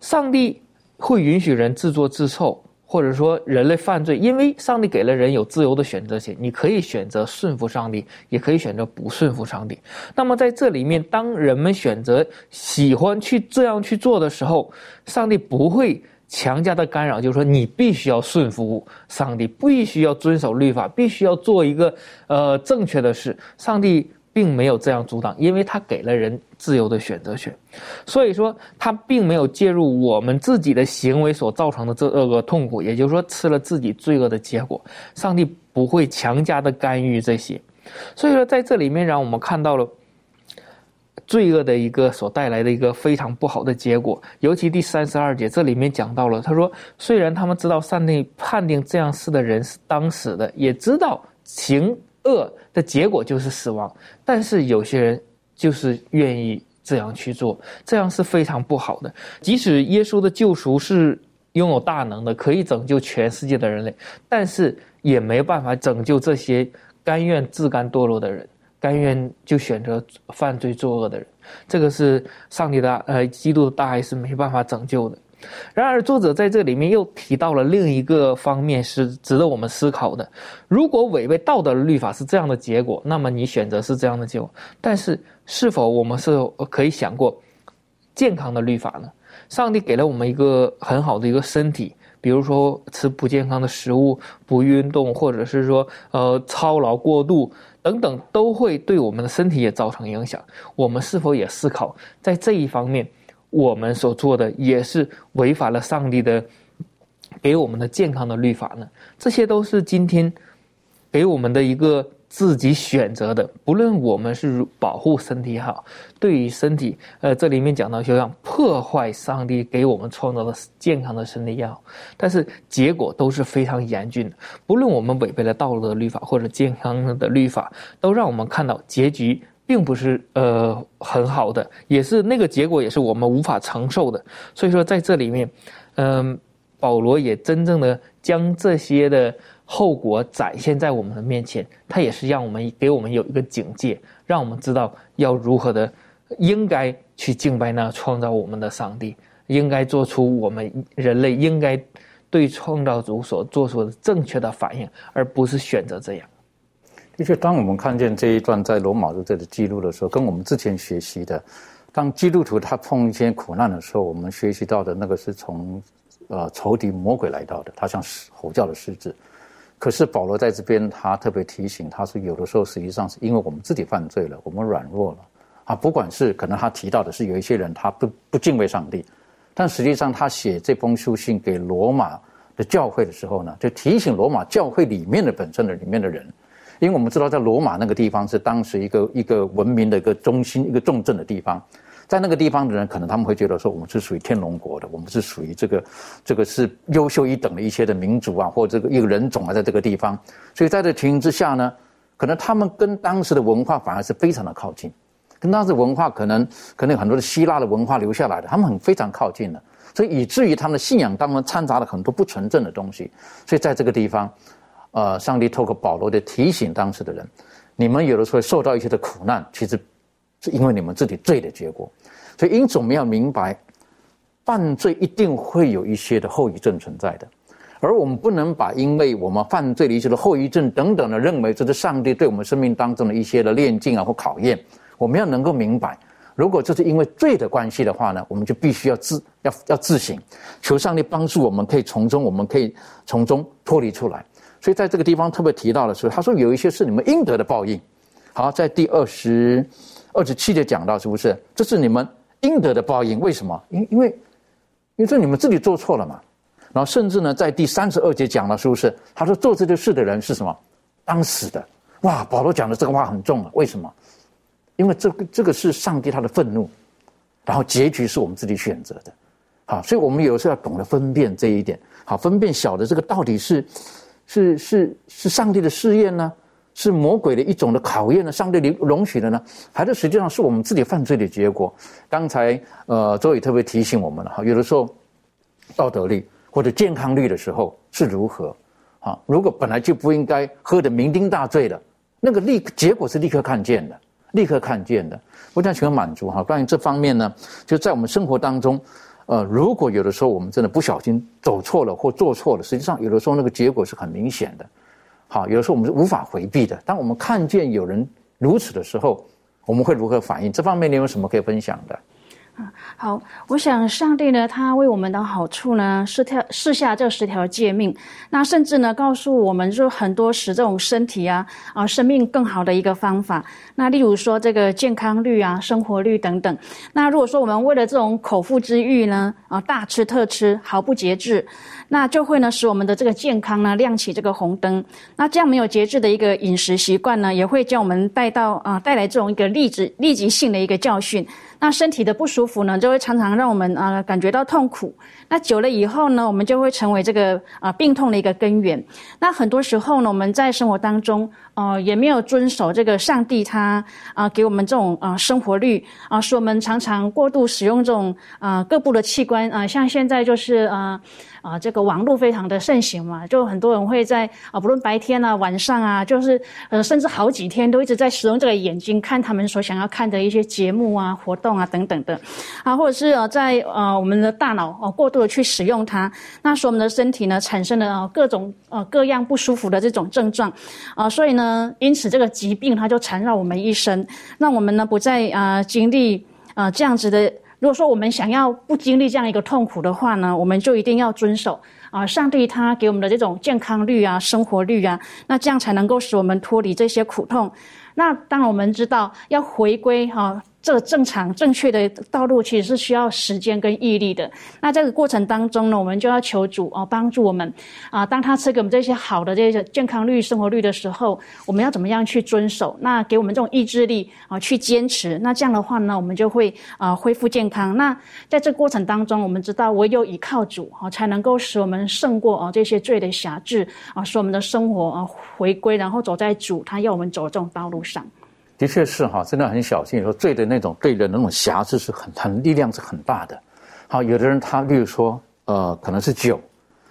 上帝会允许人自作自受。或者说人类犯罪，因为上帝给了人有自由的选择权，你可以选择顺服上帝，也可以选择不顺服上帝。那么在这里面，当人们选择喜欢去这样去做的时候，上帝不会强加的干扰，就是说你必须要顺服上帝，必须要遵守律法，必须要做一个呃正确的事。上帝。并没有这样阻挡，因为他给了人自由的选择权，所以说他并没有介入我们自己的行为所造成的这恶恶痛苦，也就是说吃了自己罪恶的结果。上帝不会强加的干预这些，所以说在这里面让我们看到了罪恶的一个所带来的一个非常不好的结果。尤其第三十二节这里面讲到了，他说虽然他们知道上帝判定这样事的人是当死的，也知道行。恶的结果就是死亡，但是有些人就是愿意这样去做，这样是非常不好的。即使耶稣的救赎是拥有大能的，可以拯救全世界的人类，但是也没办法拯救这些甘愿自甘堕落的人，甘愿就选择犯罪作恶的人。这个是上帝的呃，基督的大爱是没办法拯救的。然而，作者在这里面又提到了另一个方面，是值得我们思考的。如果违背道德的律法是这样的结果，那么你选择是这样的结果。但是，是否我们是可以想过健康的律法呢？上帝给了我们一个很好的一个身体，比如说吃不健康的食物、不运动，或者是说呃操劳过度等等，都会对我们的身体也造成影响。我们是否也思考在这一方面？我们所做的也是违反了上帝的给我们的健康的律法呢？这些都是今天给我们的一个自己选择的。不论我们是保护身体也好，对于身体，呃，这里面讲到就像破坏上帝给我们创造的健康的身体也好，但是结果都是非常严峻的。不论我们违背了道德的律法或者健康的律法，都让我们看到结局。并不是呃很好的，也是那个结果，也是我们无法承受的。所以说，在这里面，嗯，保罗也真正的将这些的后果展现在我们的面前，它也是让我们给我们有一个警戒，让我们知道要如何的应该去敬拜那创造我们的上帝，应该做出我们人类应该对创造主所做出的正确的反应，而不是选择这样。的确，当我们看见这一段在罗马书这里记录的时候，跟我们之前学习的，当基督徒他碰一些苦难的时候，我们学习到的那个是从，呃，仇敌魔鬼来到的，他像吼叫的狮子。可是保罗在这边他特别提醒，他说有的时候实际上是因为我们自己犯罪了，我们软弱了啊。不管是可能他提到的是有一些人他不不敬畏上帝，但实际上他写这封书信给罗马的教会的时候呢，就提醒罗马教会里面的本身的里面的人。因为我们知道，在罗马那个地方是当时一个一个文明的一个中心、一个重镇的地方，在那个地方的人，可能他们会觉得说，我们是属于天龙国的，我们是属于这个这个是优秀一等的一些的民族啊，或者这个一个人种啊，在这个地方，所以在这情形之下呢，可能他们跟当时的文化反而是非常的靠近，跟当时文化可能可能很多的希腊的文化留下来的，他们很非常靠近的，所以以至于他们的信仰当中掺杂了很多不纯正的东西，所以在这个地方。呃，上帝透过保罗的提醒，当时的人，你们有的时候受到一些的苦难，其实是因为你们自己罪的结果。所以，因此我们要明白，犯罪一定会有一些的后遗症存在的，而我们不能把因为我们犯罪的一些的后遗症等等的，认为这是上帝对我们生命当中的一些的炼境啊或考验。我们要能够明白，如果这是因为罪的关系的话呢，我们就必须要自要要自省，求上帝帮助我们，可以从中我们可以从中脱离出来。所以在这个地方特别提到的是，他说有一些是你们应得的报应。好，在第二十二十七节讲到，是不是？这是你们应得的报应？为什么？因因为因为这你们自己做错了嘛。然后甚至呢，在第三十二节讲了，是不是？他说做这件事的人是什么？当死的。哇，保罗讲的这个话很重啊。为什么？因为这个这个是上帝他的愤怒，然后结局是我们自己选择的。好，所以我们有时候要懂得分辨这一点。好，分辨小的这个到底是。是是是上帝的试验呢，是魔鬼的一种的考验呢？上帝容容许的呢？还是实际上是我们自己犯罪的结果？刚才呃，周宇特别提醒我们了哈，有的时候道德率或者健康率的时候是如何？啊，如果本来就不应该喝的酩酊大醉的，那个立结果是立刻看见的，立刻看见的。我想请问满足哈，关于这方面呢，就在我们生活当中，呃，如果有的时候我们真的不小心走错了或做错了，实际上有的时候那个结果是很明显的。好，有的时候我们是无法回避的。当我们看见有人如此的时候，我们会如何反应？这方面你有什么可以分享的？好，我想上帝呢，他为我们的好处呢，是条试下这十条诫命，那甚至呢，告诉我们就很多使这种身体啊啊生命更好的一个方法。那例如说这个健康率啊、生活率等等。那如果说我们为了这种口腹之欲呢，啊大吃特吃，毫不节制。那就会呢，使我们的这个健康呢亮起这个红灯。那这样没有节制的一个饮食习惯呢，也会将我们带到啊，带来这种一个立即立即性的一个教训。那身体的不舒服呢，就会常常让我们啊感觉到痛苦。那久了以后呢，我们就会成为这个啊病痛的一个根源。那很多时候呢，我们在生活当中。哦，也没有遵守这个上帝他啊给我们这种啊生活率啊，使我们常常过度使用这种啊各部的器官啊，像现在就是啊啊这个网络非常的盛行嘛，就很多人会在啊不论白天啊晚上啊，就是呃甚至好几天都一直在使用这个眼睛看他们所想要看的一些节目啊活动啊等等的啊，或者是呃在呃我们的大脑哦过度的去使用它，那使我们的身体呢产生了啊各种呃各样不舒服的这种症状啊，所以呢。因此，这个疾病它就缠绕我们一生，让我们呢不再啊经历啊这样子的。如果说我们想要不经历这样一个痛苦的话呢，我们就一定要遵守啊上帝他给我们的这种健康率啊、生活率啊，那这样才能够使我们脱离这些苦痛。那当然，我们知道要回归哈。这正常正确的道路其实是需要时间跟毅力的。那这个过程当中呢，我们就要求主哦帮助我们啊。当他赐给我们这些好的这些健康率、生活率的时候，我们要怎么样去遵守？那给我们这种意志力啊，去坚持。那这样的话呢，我们就会啊恢复健康。那在这过程当中，我们知道唯有依靠主啊，才能够使我们胜过啊这些罪的辖制啊，使我们的生活啊回归，然后走在主他要我们走的这种道路上。的确是哈，真的很小心。说罪的那种对人的那种瑕疵是很很力量是很大的。好，有的人他例如说，呃，可能是酒，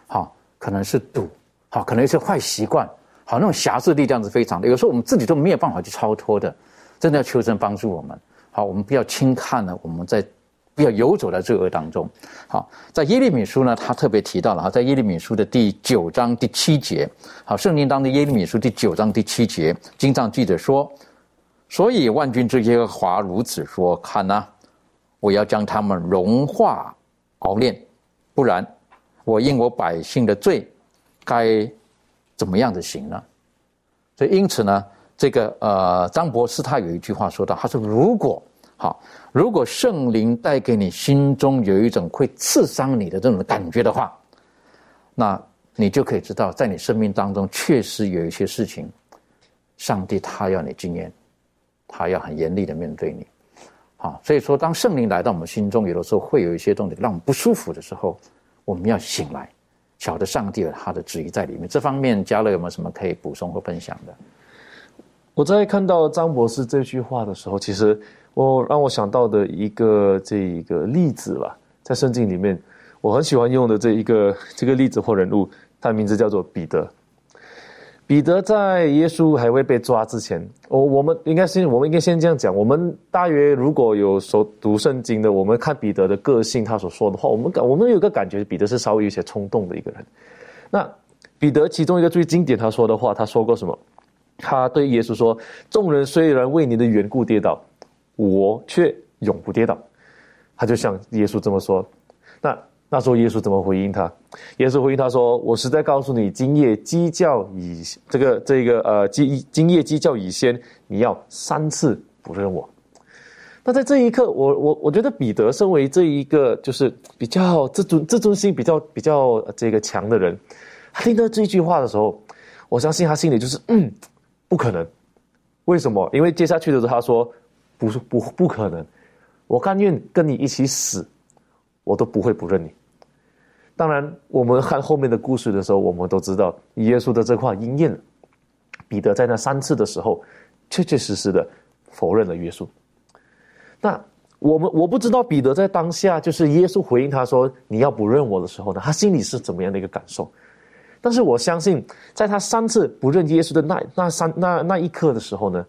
好，可能是赌，好，可能是坏习惯，好，那种瑕疵力量是非常的。有时候我们自己都没有办法去超脱的，真的要求神帮助我们。好，我们不要轻看了，我们在不要游走在罪恶当中。好，在耶利米书呢，他特别提到了哈，在耶利米书的第九章第七节，好，圣经当中耶利米书第九章第七节，经上记者说。所以万军之耶和华如此说：“看呐，我要将他们融化熬炼，不然我因我百姓的罪，该怎么样的行呢？”所以因此呢，这个呃，张博士他有一句话说到：“他说如果好，如果圣灵带给你心中有一种会刺伤你的这种感觉的话，那你就可以知道，在你生命当中确实有一些事情，上帝他要你经验。”他要很严厉的面对你，好，所以说当圣灵来到我们心中，有的时候会有一些东西让我们不舒服的时候，我们要醒来，晓得上帝有他的旨意在里面。这方面，嘉乐有没有什么可以补充或分享的？我在看到张博士这句话的时候，其实我让我想到的一个这一个例子吧，在圣经里面，我很喜欢用的这一个这个例子或人物，他的名字叫做彼得。彼得在耶稣还未被抓之前，我我们应该先，我们应该先这样讲。我们大约如果有所读圣经的，我们看彼得的个性，他所说的话，我们感我们有个感觉，彼得是稍微有些冲动的一个人。那彼得其中一个最经典他说的话，他说过什么？他对耶稣说：“众人虽然为你的缘故跌倒，我却永不跌倒。”他就像耶稣这么说。那。时候耶稣怎么回应他？耶稣回应他说：“我实在告诉你，今夜鸡叫以这个这个呃，今今夜鸡叫以先，你要三次不认我。”那在这一刻，我我我觉得彼得身为这一个就是比较自尊自尊心比较比较这个强的人，他听到这句话的时候，我相信他心里就是嗯，不可能。为什么？因为接下去的时候他说：“不是不不可能，我甘愿跟你一起死，我都不会不认你。”当然，我们看后面的故事的时候，我们都知道耶稣的这话应验了。彼得在那三次的时候，确确实实的否认了耶稣。那我们我不知道彼得在当下，就是耶稣回应他说你要不认我的时候呢，他心里是怎么样的一个感受？但是我相信，在他三次不认耶稣的那那三那那一刻的时候呢，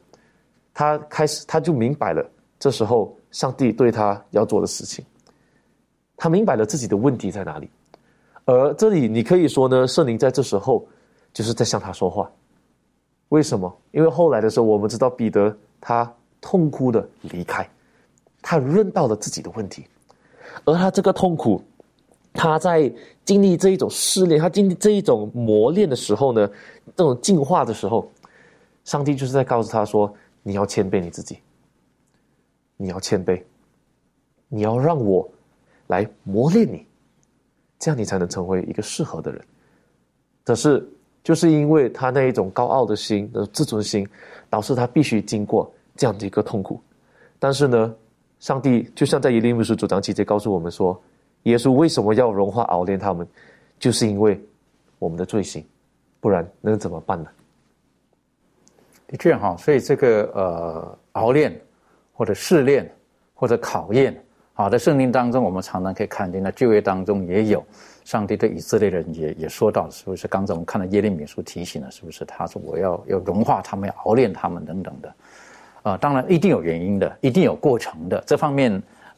他开始他就明白了，这时候上帝对他要做的事情，他明白了自己的问题在哪里。而这里你可以说呢，圣灵在这时候就是在向他说话。为什么？因为后来的时候，我们知道彼得他痛哭的离开，他认到了自己的问题，而他这个痛苦，他在经历这一种试炼，他经历这一种磨练的时候呢，这种进化的时候，上帝就是在告诉他说：“你要谦卑你自己，你要谦卑，你要让我来磨练你。”这样你才能成为一个适合的人。可是，就是因为他那一种高傲的心的自尊心，导致他必须经过这样的一个痛苦。但是呢，上帝就像在耶利米书主章七节告诉我们说，耶稣为什么要融化熬炼他们，就是因为我们的罪行，不然能怎么办呢？的确哈，所以这个呃熬炼，或者试炼，或者考验。好，在圣经当中，我们常常可以看见，在旧约当中也有上帝对以色列人也也说到，是不是？刚才我们看到耶利米书提醒了，是不是？他说我要要融化他们，要熬炼他们等等的。啊，当然一定有原因的，一定有过程的。这方面，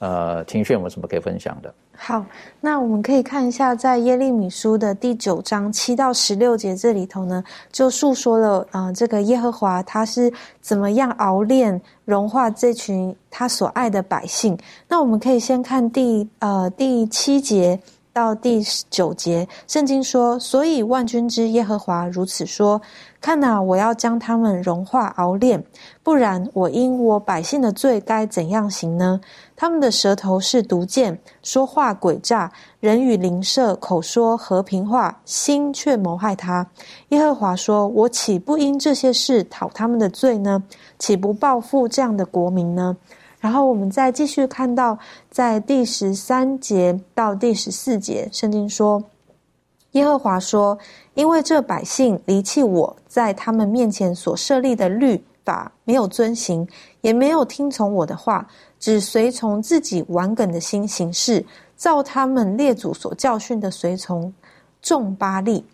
呃，庭炫有什么可以分享的？好，那我们可以看一下，在耶利米书的第九章七到十六节这里头呢，就述说了啊，这个耶和华他是怎么样熬炼、融化这群他所爱的百姓。那我们可以先看第呃第七节。到第九节，圣经说：“所以万军之耶和华如此说：看哪，我要将他们融化熬炼，不然我因我百姓的罪该怎样行呢？他们的舌头是毒箭，说话诡诈，人与邻舍口说和平话，心却谋害他。耶和华说：我岂不因这些事讨他们的罪呢？岂不报复这样的国民呢？”然后我们再继续看到，在第十三节到第十四节，圣经说：“耶和华说，因为这百姓离弃我在他们面前所设立的律法，没有遵行，也没有听从我的话，只随从自己玩梗的心行事，照他们列祖所教训的随从众巴力。”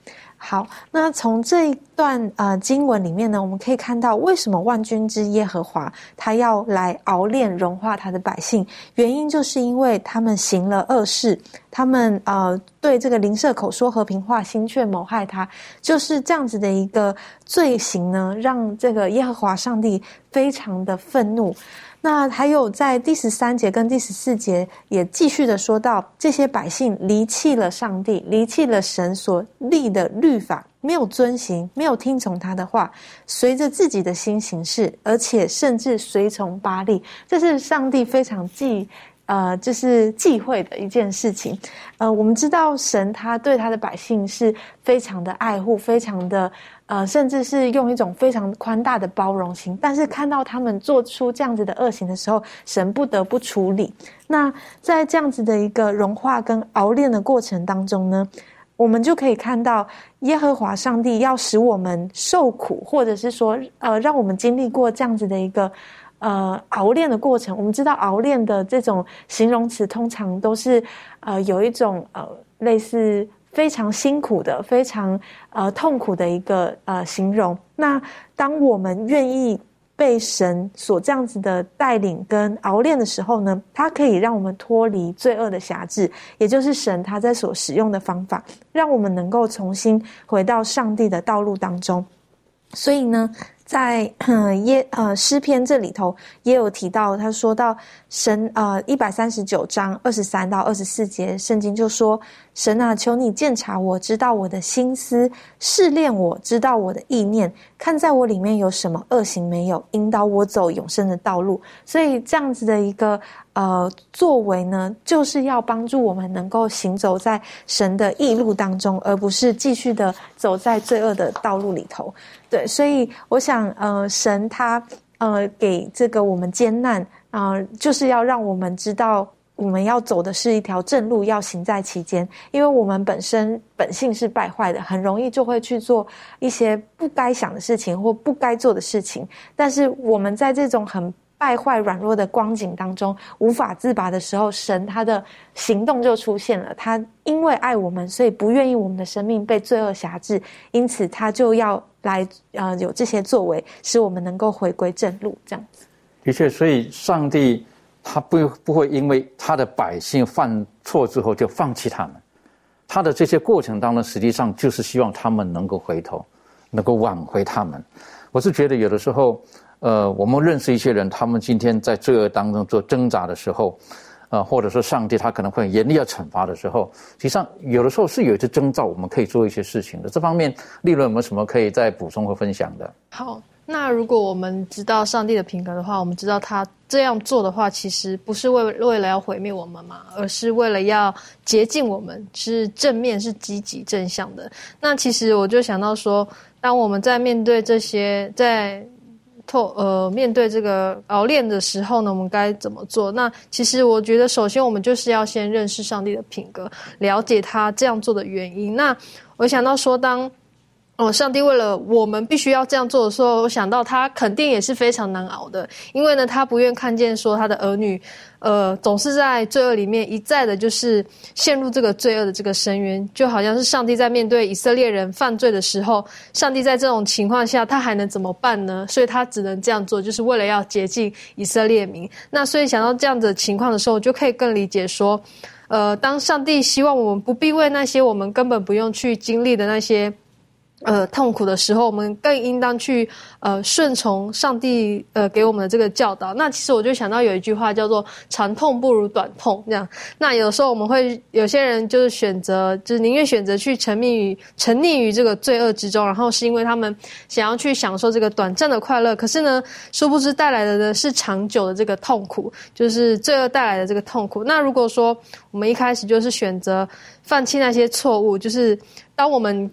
好，那从这一段呃经文里面呢，我们可以看到为什么万军之耶和华他要来熬炼融化他的百姓，原因就是因为他们行了恶事，他们呃对这个邻舍口说和平话，心却谋害他，就是这样子的一个罪行呢，让这个耶和华上帝非常的愤怒。那还有在第十三节跟第十四节也继续的说到，这些百姓离弃了上帝，离弃了神所立的律法，没有遵行，没有听从他的话，随着自己的心行事，而且甚至随从巴利，这是上帝非常忌，呃，就是忌讳的一件事情。呃，我们知道神他对他的百姓是非常的爱护，非常的。呃，甚至是用一种非常宽大的包容心，但是看到他们做出这样子的恶行的时候，神不得不处理。那在这样子的一个融化跟熬炼的过程当中呢，我们就可以看到耶和华上帝要使我们受苦，或者是说，呃，让我们经历过这样子的一个呃熬炼的过程。我们知道熬炼的这种形容词通常都是呃有一种呃类似。非常辛苦的，非常呃痛苦的一个呃形容。那当我们愿意被神所这样子的带领跟熬炼的时候呢，它可以让我们脱离罪恶的辖制，也就是神他在所使用的方法，让我们能够重新回到上帝的道路当中。所以呢。在 耶呃诗篇这里头也有提到，他说到神呃一百三十九章二十三到二十四节，圣经就说：神啊，求你鉴察我，知道我的心思，试炼我知道我的意念，看在我里面有什么恶行没有，引导我走永生的道路。所以这样子的一个。呃，作为呢，就是要帮助我们能够行走在神的义路当中，而不是继续的走在罪恶的道路里头。对，所以我想，呃，神他呃给这个我们艰难啊，就是要让我们知道我们要走的是一条正路，要行在其间。因为我们本身本性是败坏的，很容易就会去做一些不该想的事情或不该做的事情。但是我们在这种很败坏、软弱的光景当中无法自拔的时候，神他的行动就出现了。他因为爱我们，所以不愿意我们的生命被罪恶辖制，因此他就要来呃有这些作为，使我们能够回归正路。这样子，的确，所以上帝。他不不会因为他的百姓犯错之后就放弃他们，他的这些过程当中，实际上就是希望他们能够回头，能够挽回他们。我是觉得有的时候，呃，我们认识一些人，他们今天在罪恶当中做挣扎的时候，呃，或者说上帝他可能会严厉要惩罚的时候，实际上有的时候是有一些征兆，我们可以做一些事情的。这方面，利润有没有什么可以再补充和分享的？好。那如果我们知道上帝的品格的话，我们知道他这样做的话，其实不是为为了要毁灭我们嘛，而是为了要洁净我们，是正面、是积极、正向的。那其实我就想到说，当我们在面对这些在透呃面对这个熬炼的时候呢，我们该怎么做？那其实我觉得，首先我们就是要先认识上帝的品格，了解他这样做的原因。那我想到说，当哦，上帝为了我们必须要这样做的时候，我想到他肯定也是非常难熬的，因为呢，他不愿看见说他的儿女，呃，总是在罪恶里面一再的，就是陷入这个罪恶的这个深渊，就好像是上帝在面对以色列人犯罪的时候，上帝在这种情况下，他还能怎么办呢？所以他只能这样做，就是为了要洁净以色列民。那所以想到这样的情况的时候，就可以更理解说，呃，当上帝希望我们不必为那些我们根本不用去经历的那些。呃，痛苦的时候，我们更应当去呃顺从上帝呃给我们的这个教导。那其实我就想到有一句话叫做“长痛不如短痛”这样。那有时候我们会有些人就是选择，就是宁愿选择去沉迷于沉溺于这个罪恶之中，然后是因为他们想要去享受这个短暂的快乐。可是呢，殊不知带来的呢是长久的这个痛苦，就是罪恶带来的这个痛苦。那如果说我们一开始就是选择放弃那些错误，就是当我们。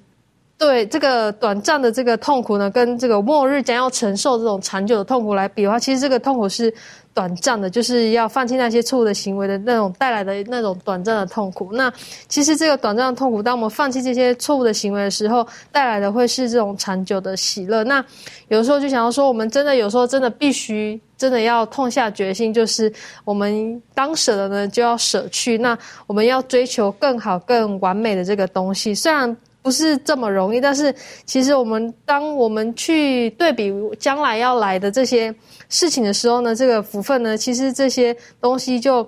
对这个短暂的这个痛苦呢，跟这个末日将要承受这种长久的痛苦来比的话，其实这个痛苦是短暂的，就是要放弃那些错误的行为的那种带来的那种短暂的痛苦。那其实这个短暂的痛苦，当我们放弃这些错误的行为的时候，带来的会是这种长久的喜乐。那有时候就想要说，我们真的有时候真的必须真的要痛下决心，就是我们当舍的呢就要舍去。那我们要追求更好、更完美的这个东西，虽然。不是这么容易，但是其实我们当我们去对比将来要来的这些事情的时候呢，这个福分呢，其实这些东西就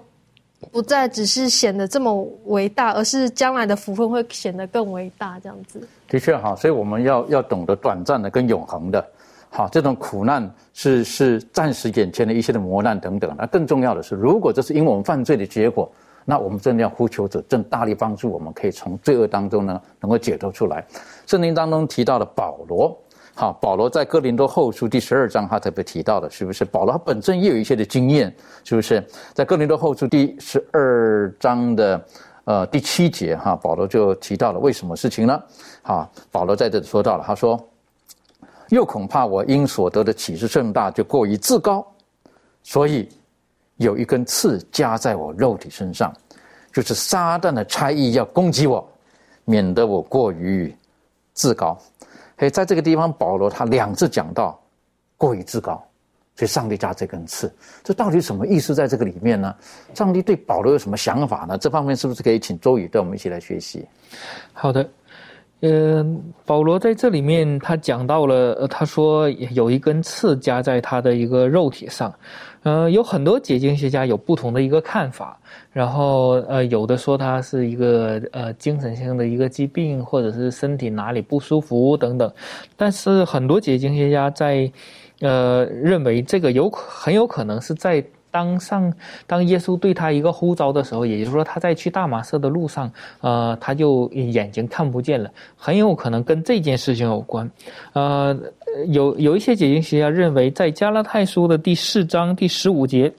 不再只是显得这么伟大，而是将来的福分会显得更伟大，这样子。的确哈，所以我们要要懂得短暂的跟永恒的，好，这种苦难是是暂时眼前的一些的磨难等等。那更重要的是，如果这是因为我们犯罪的结果。那我们真的要呼求者，正大力帮助我们，可以从罪恶当中呢，能够解脱出来。圣经当中提到的保罗，好，保罗在哥林多后书第十二章，他特别提到的，是不是？保罗他本身也有一些的经验，是不是？在哥林多后书第十二章的呃第七节，哈，保罗就提到了为什么事情呢？好，保罗在这里说到了，他说：“又恐怕我因所得的启示甚大，就过于自高，所以。”有一根刺加在我肉体身上，就是撒旦的差役要攻击我，免得我过于自高。嘿，在这个地方，保罗他两次讲到过于自高，所以上帝加这根刺，这到底什么意思？在这个里面呢？上帝对保罗有什么想法呢？这方面是不是可以请周宇带我们一起来学习？好的。嗯，保罗在这里面他讲到了，他说有一根刺加在他的一个肉体上，呃，有很多解经学家有不同的一个看法，然后呃，有的说他是一个呃精神性的一个疾病，或者是身体哪里不舒服等等，但是很多解经学家在呃认为这个有很有可能是在。当上当耶稣对他一个呼召的时候，也就是说他在去大马色的路上，呃，他就眼睛看不见了，很有可能跟这件事情有关。呃，有有一些解经学家认为，在加拉太书的第四章第十五节，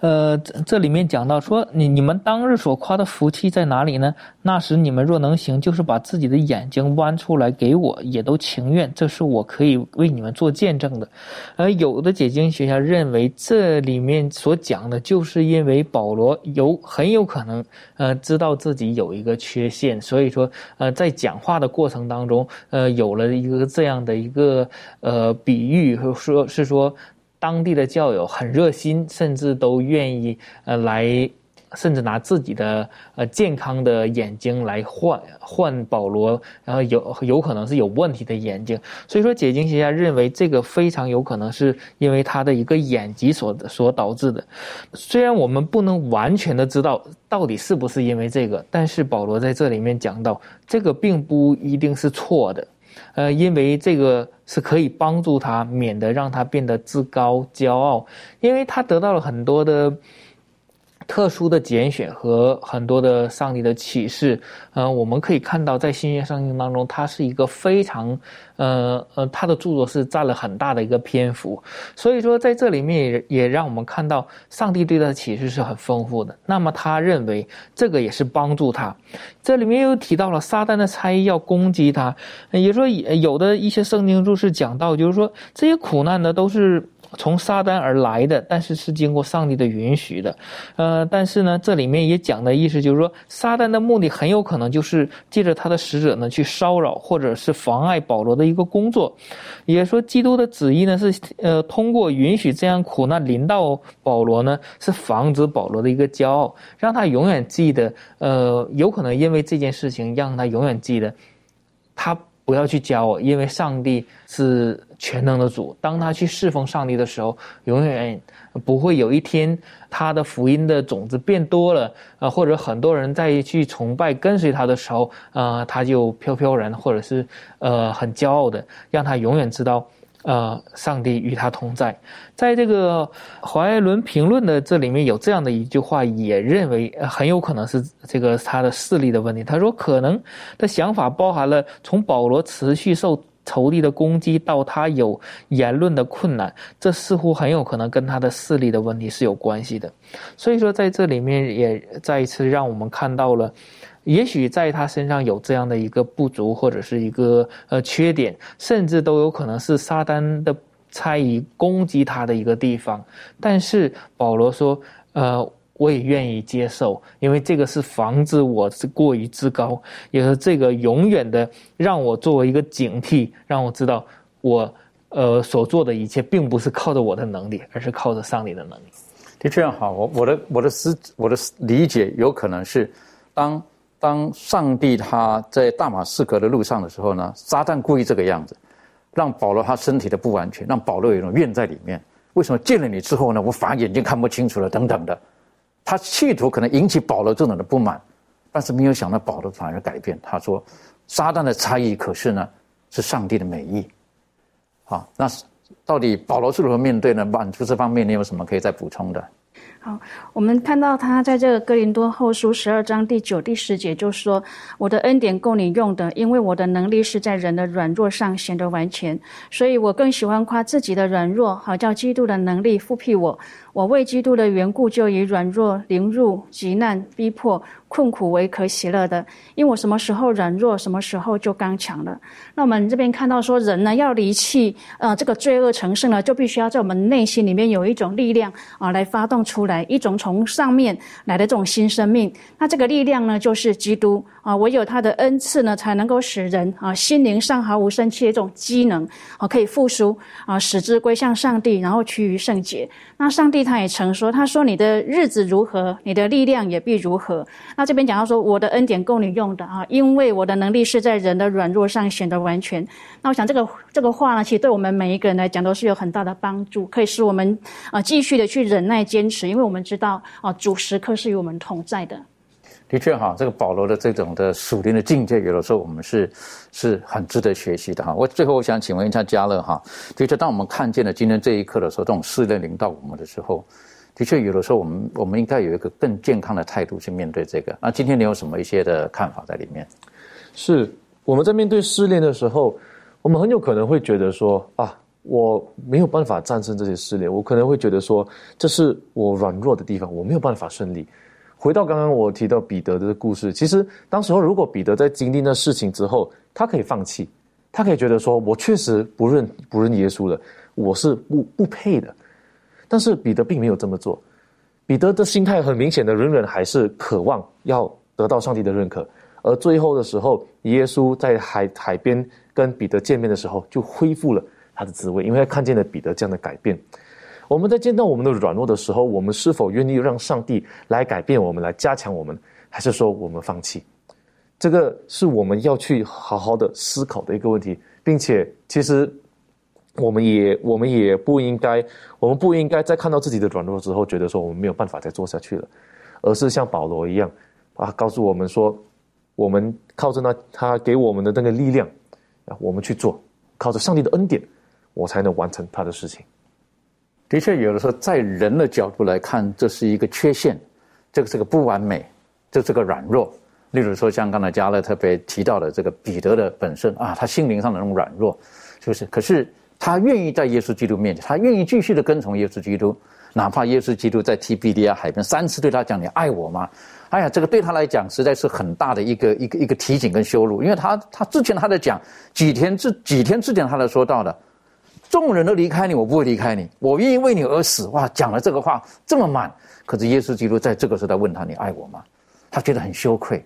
呃，这里面讲到说，你你们当日所夸的福气在哪里呢？那时你们若能行，就是把自己的眼睛弯出来给我，也都情愿。这是我可以为你们做见证的。而有的解经学家认为，这里面所讲的，就是因为保罗有很有可能，呃，知道自己有一个缺陷，所以说，呃，在讲话的过程当中，呃，有了一个这样的一个呃比喻，说是说。当地的教友很热心，甚至都愿意呃来，甚至拿自己的呃健康的眼睛来换换保罗，然后有有可能是有问题的眼睛。所以说，解经学家认为这个非常有可能是因为他的一个眼疾所所导致的。虽然我们不能完全的知道到底是不是因为这个，但是保罗在这里面讲到，这个并不一定是错的。呃，因为这个是可以帮助他，免得让他变得自高骄傲，因为他得到了很多的。特殊的拣选和很多的上帝的启示，呃，我们可以看到在新约圣经当中，它是一个非常，呃呃，他的著作是占了很大的一个篇幅，所以说在这里面也也让我们看到上帝对他的启示是很丰富的。那么他认为这个也是帮助他，这里面又提到了撒旦的差役要攻击他，也说有的一些圣经注释讲到，就是说这些苦难呢都是。从撒旦而来的，但是是经过上帝的允许的，呃，但是呢，这里面也讲的意思就是说，撒旦的目的很有可能就是借着他的使者呢去骚扰或者是妨碍保罗的一个工作，也说基督的旨意呢是呃通过允许这样苦难临到保罗呢，是防止保罗的一个骄傲，让他永远记得，呃，有可能因为这件事情让他永远记得，他。不要去教我，因为上帝是全能的主。当他去侍奉上帝的时候，永远不会有一天他的福音的种子变多了啊，或者很多人在去崇拜跟随他的时候，啊，他就飘飘然，或者是呃很骄傲的，让他永远知道。呃，上帝与他同在，在这个怀伦评论的这里面有这样的一句话，也认为很有可能是这个他的视力的问题。他说，可能的想法包含了从保罗持续受仇敌的攻击到他有言论的困难，这似乎很有可能跟他的视力的问题是有关系的。所以说，在这里面也再一次让我们看到了。也许在他身上有这样的一个不足，或者是一个呃缺点，甚至都有可能是撒旦的猜疑攻击他的一个地方。但是保罗说：“呃，我也愿意接受，因为这个是防止我是过于自高，也是这个永远的让我作为一个警惕，让我知道我呃所做的一切并不是靠着我的能力，而是靠着上帝的能力。”的确好，我我的我的思我的理解有可能是当。当上帝他在大马士革的路上的时候呢，撒旦故意这个样子，让保罗他身体的不完全，让保罗有一种怨在里面。为什么见了你之后呢，我反而眼睛看不清楚了等等的？他企图可能引起保罗这种的不满，但是没有想到保罗反而改变。他说：“撒旦的差异可是呢，是上帝的美意。”好，那到底保罗是如何面对呢？满足这方面，你有什么可以再补充的？好，我们看到他在这个哥林多后书十二章第九、第十节就说：“我的恩典够你用的，因为我的能力是在人的软弱上显得完全。所以我更喜欢夸自己的软弱，好叫基督的能力复辟我。我为基督的缘故，就以软弱、凌辱、极难、逼迫。”困苦为可喜乐的，因为我什么时候软弱，什么时候就刚强了。那我们这边看到说，人呢要离弃呃这个罪恶成圣呢，就必须要在我们内心里面有一种力量啊，来发动出来一种从上面来的这种新生命。那这个力量呢，就是基督啊，唯有他的恩赐呢，才能够使人啊心灵上毫无生气的这种机能啊，可以复苏啊，使之归向上帝，然后趋于圣洁。那上帝他也曾说，他说你的日子如何，你的力量也必如何。那这边讲到说，我的恩典够你用的啊，因为我的能力是在人的软弱上显得完全。那我想这个这个话呢，其实对我们每一个人来讲都是有很大的帮助，可以使我们啊继续的去忍耐坚持，因为我们知道啊主时刻是与我们同在的。的确哈，这个保罗的这种的属灵的境界，有的时候我们是是很值得学习的哈。我最后我想请问一下嘉乐哈，的确当我们看见了今天这一刻的时候，这种试炼临到我们的时候。的确，有的时候我们我们应该有一个更健康的态度去面对这个。那今天你有什么一些的看法在里面？是我们在面对失恋的时候，我们很有可能会觉得说啊，我没有办法战胜这些试炼，我可能会觉得说这是我软弱的地方，我没有办法顺利。回到刚刚我提到彼得的故事，其实当时候如果彼得在经历那事情之后，他可以放弃，他可以觉得说我确实不认不认耶稣了，我是不不配的。但是彼得并没有这么做，彼得的心态很明显的，仍然还是渴望要得到上帝的认可。而最后的时候，耶稣在海海边跟彼得见面的时候，就恢复了。他的滋味，因为他看见了彼得这样的改变。我们在见到我们的软弱的时候，我们是否愿意让上帝来改变我们，来加强我们，还是说我们放弃？这个是我们要去好好的思考的一个问题，并且其实我们也我们也不应该，我们不应该在看到自己的软弱之后，觉得说我们没有办法再做下去了，而是像保罗一样啊，告诉我们说，我们靠着那他给我们的那个力量啊，我们去做，靠着上帝的恩典。我才能完成他的事情。的确，有的时候在人的角度来看，这是一个缺陷，这个是个不完美，这是个软弱。例如说，像刚才加勒特别提到的这个彼得的本身啊，他心灵上的那种软弱，是不是？可是他愿意在耶稣基督面前，他愿意继续的跟从耶稣基督，哪怕耶稣基督在提比利亚海边三次对他讲：“你爱我吗？”哎呀，这个对他来讲实在是很大的一个一个一个提醒跟羞辱，因为他他之前他在讲几天之几天之前他在说到的。众人都离开你，我不会离开你。我愿意为你而死。哇，讲了这个话这么满，可是耶稣基督在这个时候问他：“你爱我吗？”他觉得很羞愧，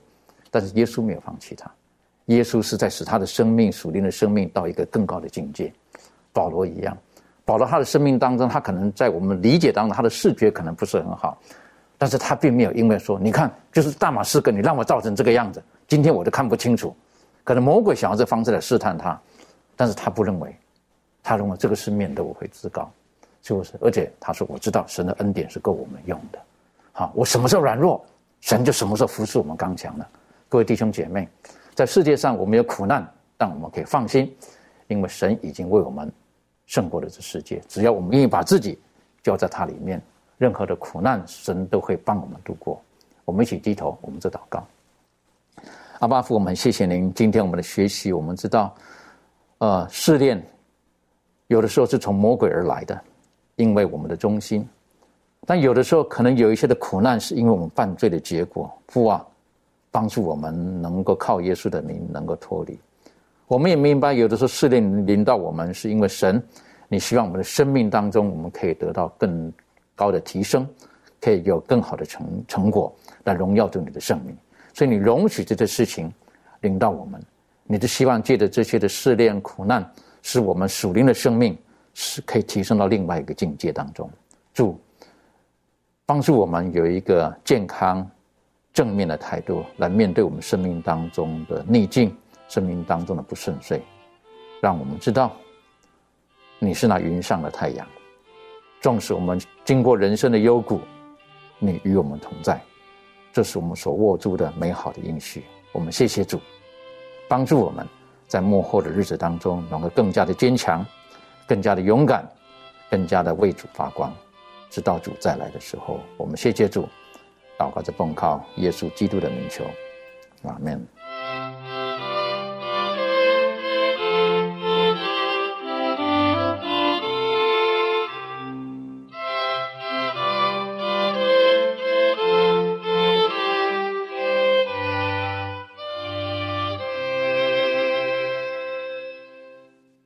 但是耶稣没有放弃他。耶稣是在使他的生命属灵的生命到一个更高的境界。保罗一样，保罗他的生命当中，他可能在我们理解当中，他的视觉可能不是很好，但是他并没有因为说：“你看，就是大马士革，你让我造成这个样子，今天我都看不清楚。”可能魔鬼想要这方式来试探他，但是他不认为。他认为这个是免得我会自高，是不是？而且他说：“我知道神的恩典是够我们用的。好，我什么时候软弱，神就什么时候服侍我们刚强了。”各位弟兄姐妹，在世界上我们有苦难，但我们可以放心，因为神已经为我们胜过了这世界。只要我们愿意把自己交在他里面，任何的苦难，神都会帮我们度过。我们一起低头，我们做祷告。阿巴父，我们谢谢您。今天我们的学习，我们知道，呃，试炼。有的时候是从魔鬼而来的，因为我们的忠心；但有的时候可能有一些的苦难，是因为我们犯罪的结果。父啊，帮助我们能够靠耶稣的名能够脱离。我们也明白，有的时候试炼临到我们，是因为神，你希望我们的生命当中，我们可以得到更高的提升，可以有更好的成成果来荣耀着你的圣名。所以你容许这些事情领到我们，你是希望借着这些的试炼苦难。使我们属灵的生命是可以提升到另外一个境界当中，主帮助我们有一个健康、正面的态度来面对我们生命当中的逆境、生命当中的不顺遂，让我们知道你是那云上的太阳，纵使我们经过人生的幽谷，你与我们同在，这是我们所握住的美好的应许。我们谢谢主，帮助我们。在幕后的日子当中，能够更加的坚强，更加的勇敢，更加的为主发光。直到主再来的时候，我们谢谢主，祷告着奉靠耶稣基督的名求，阿门。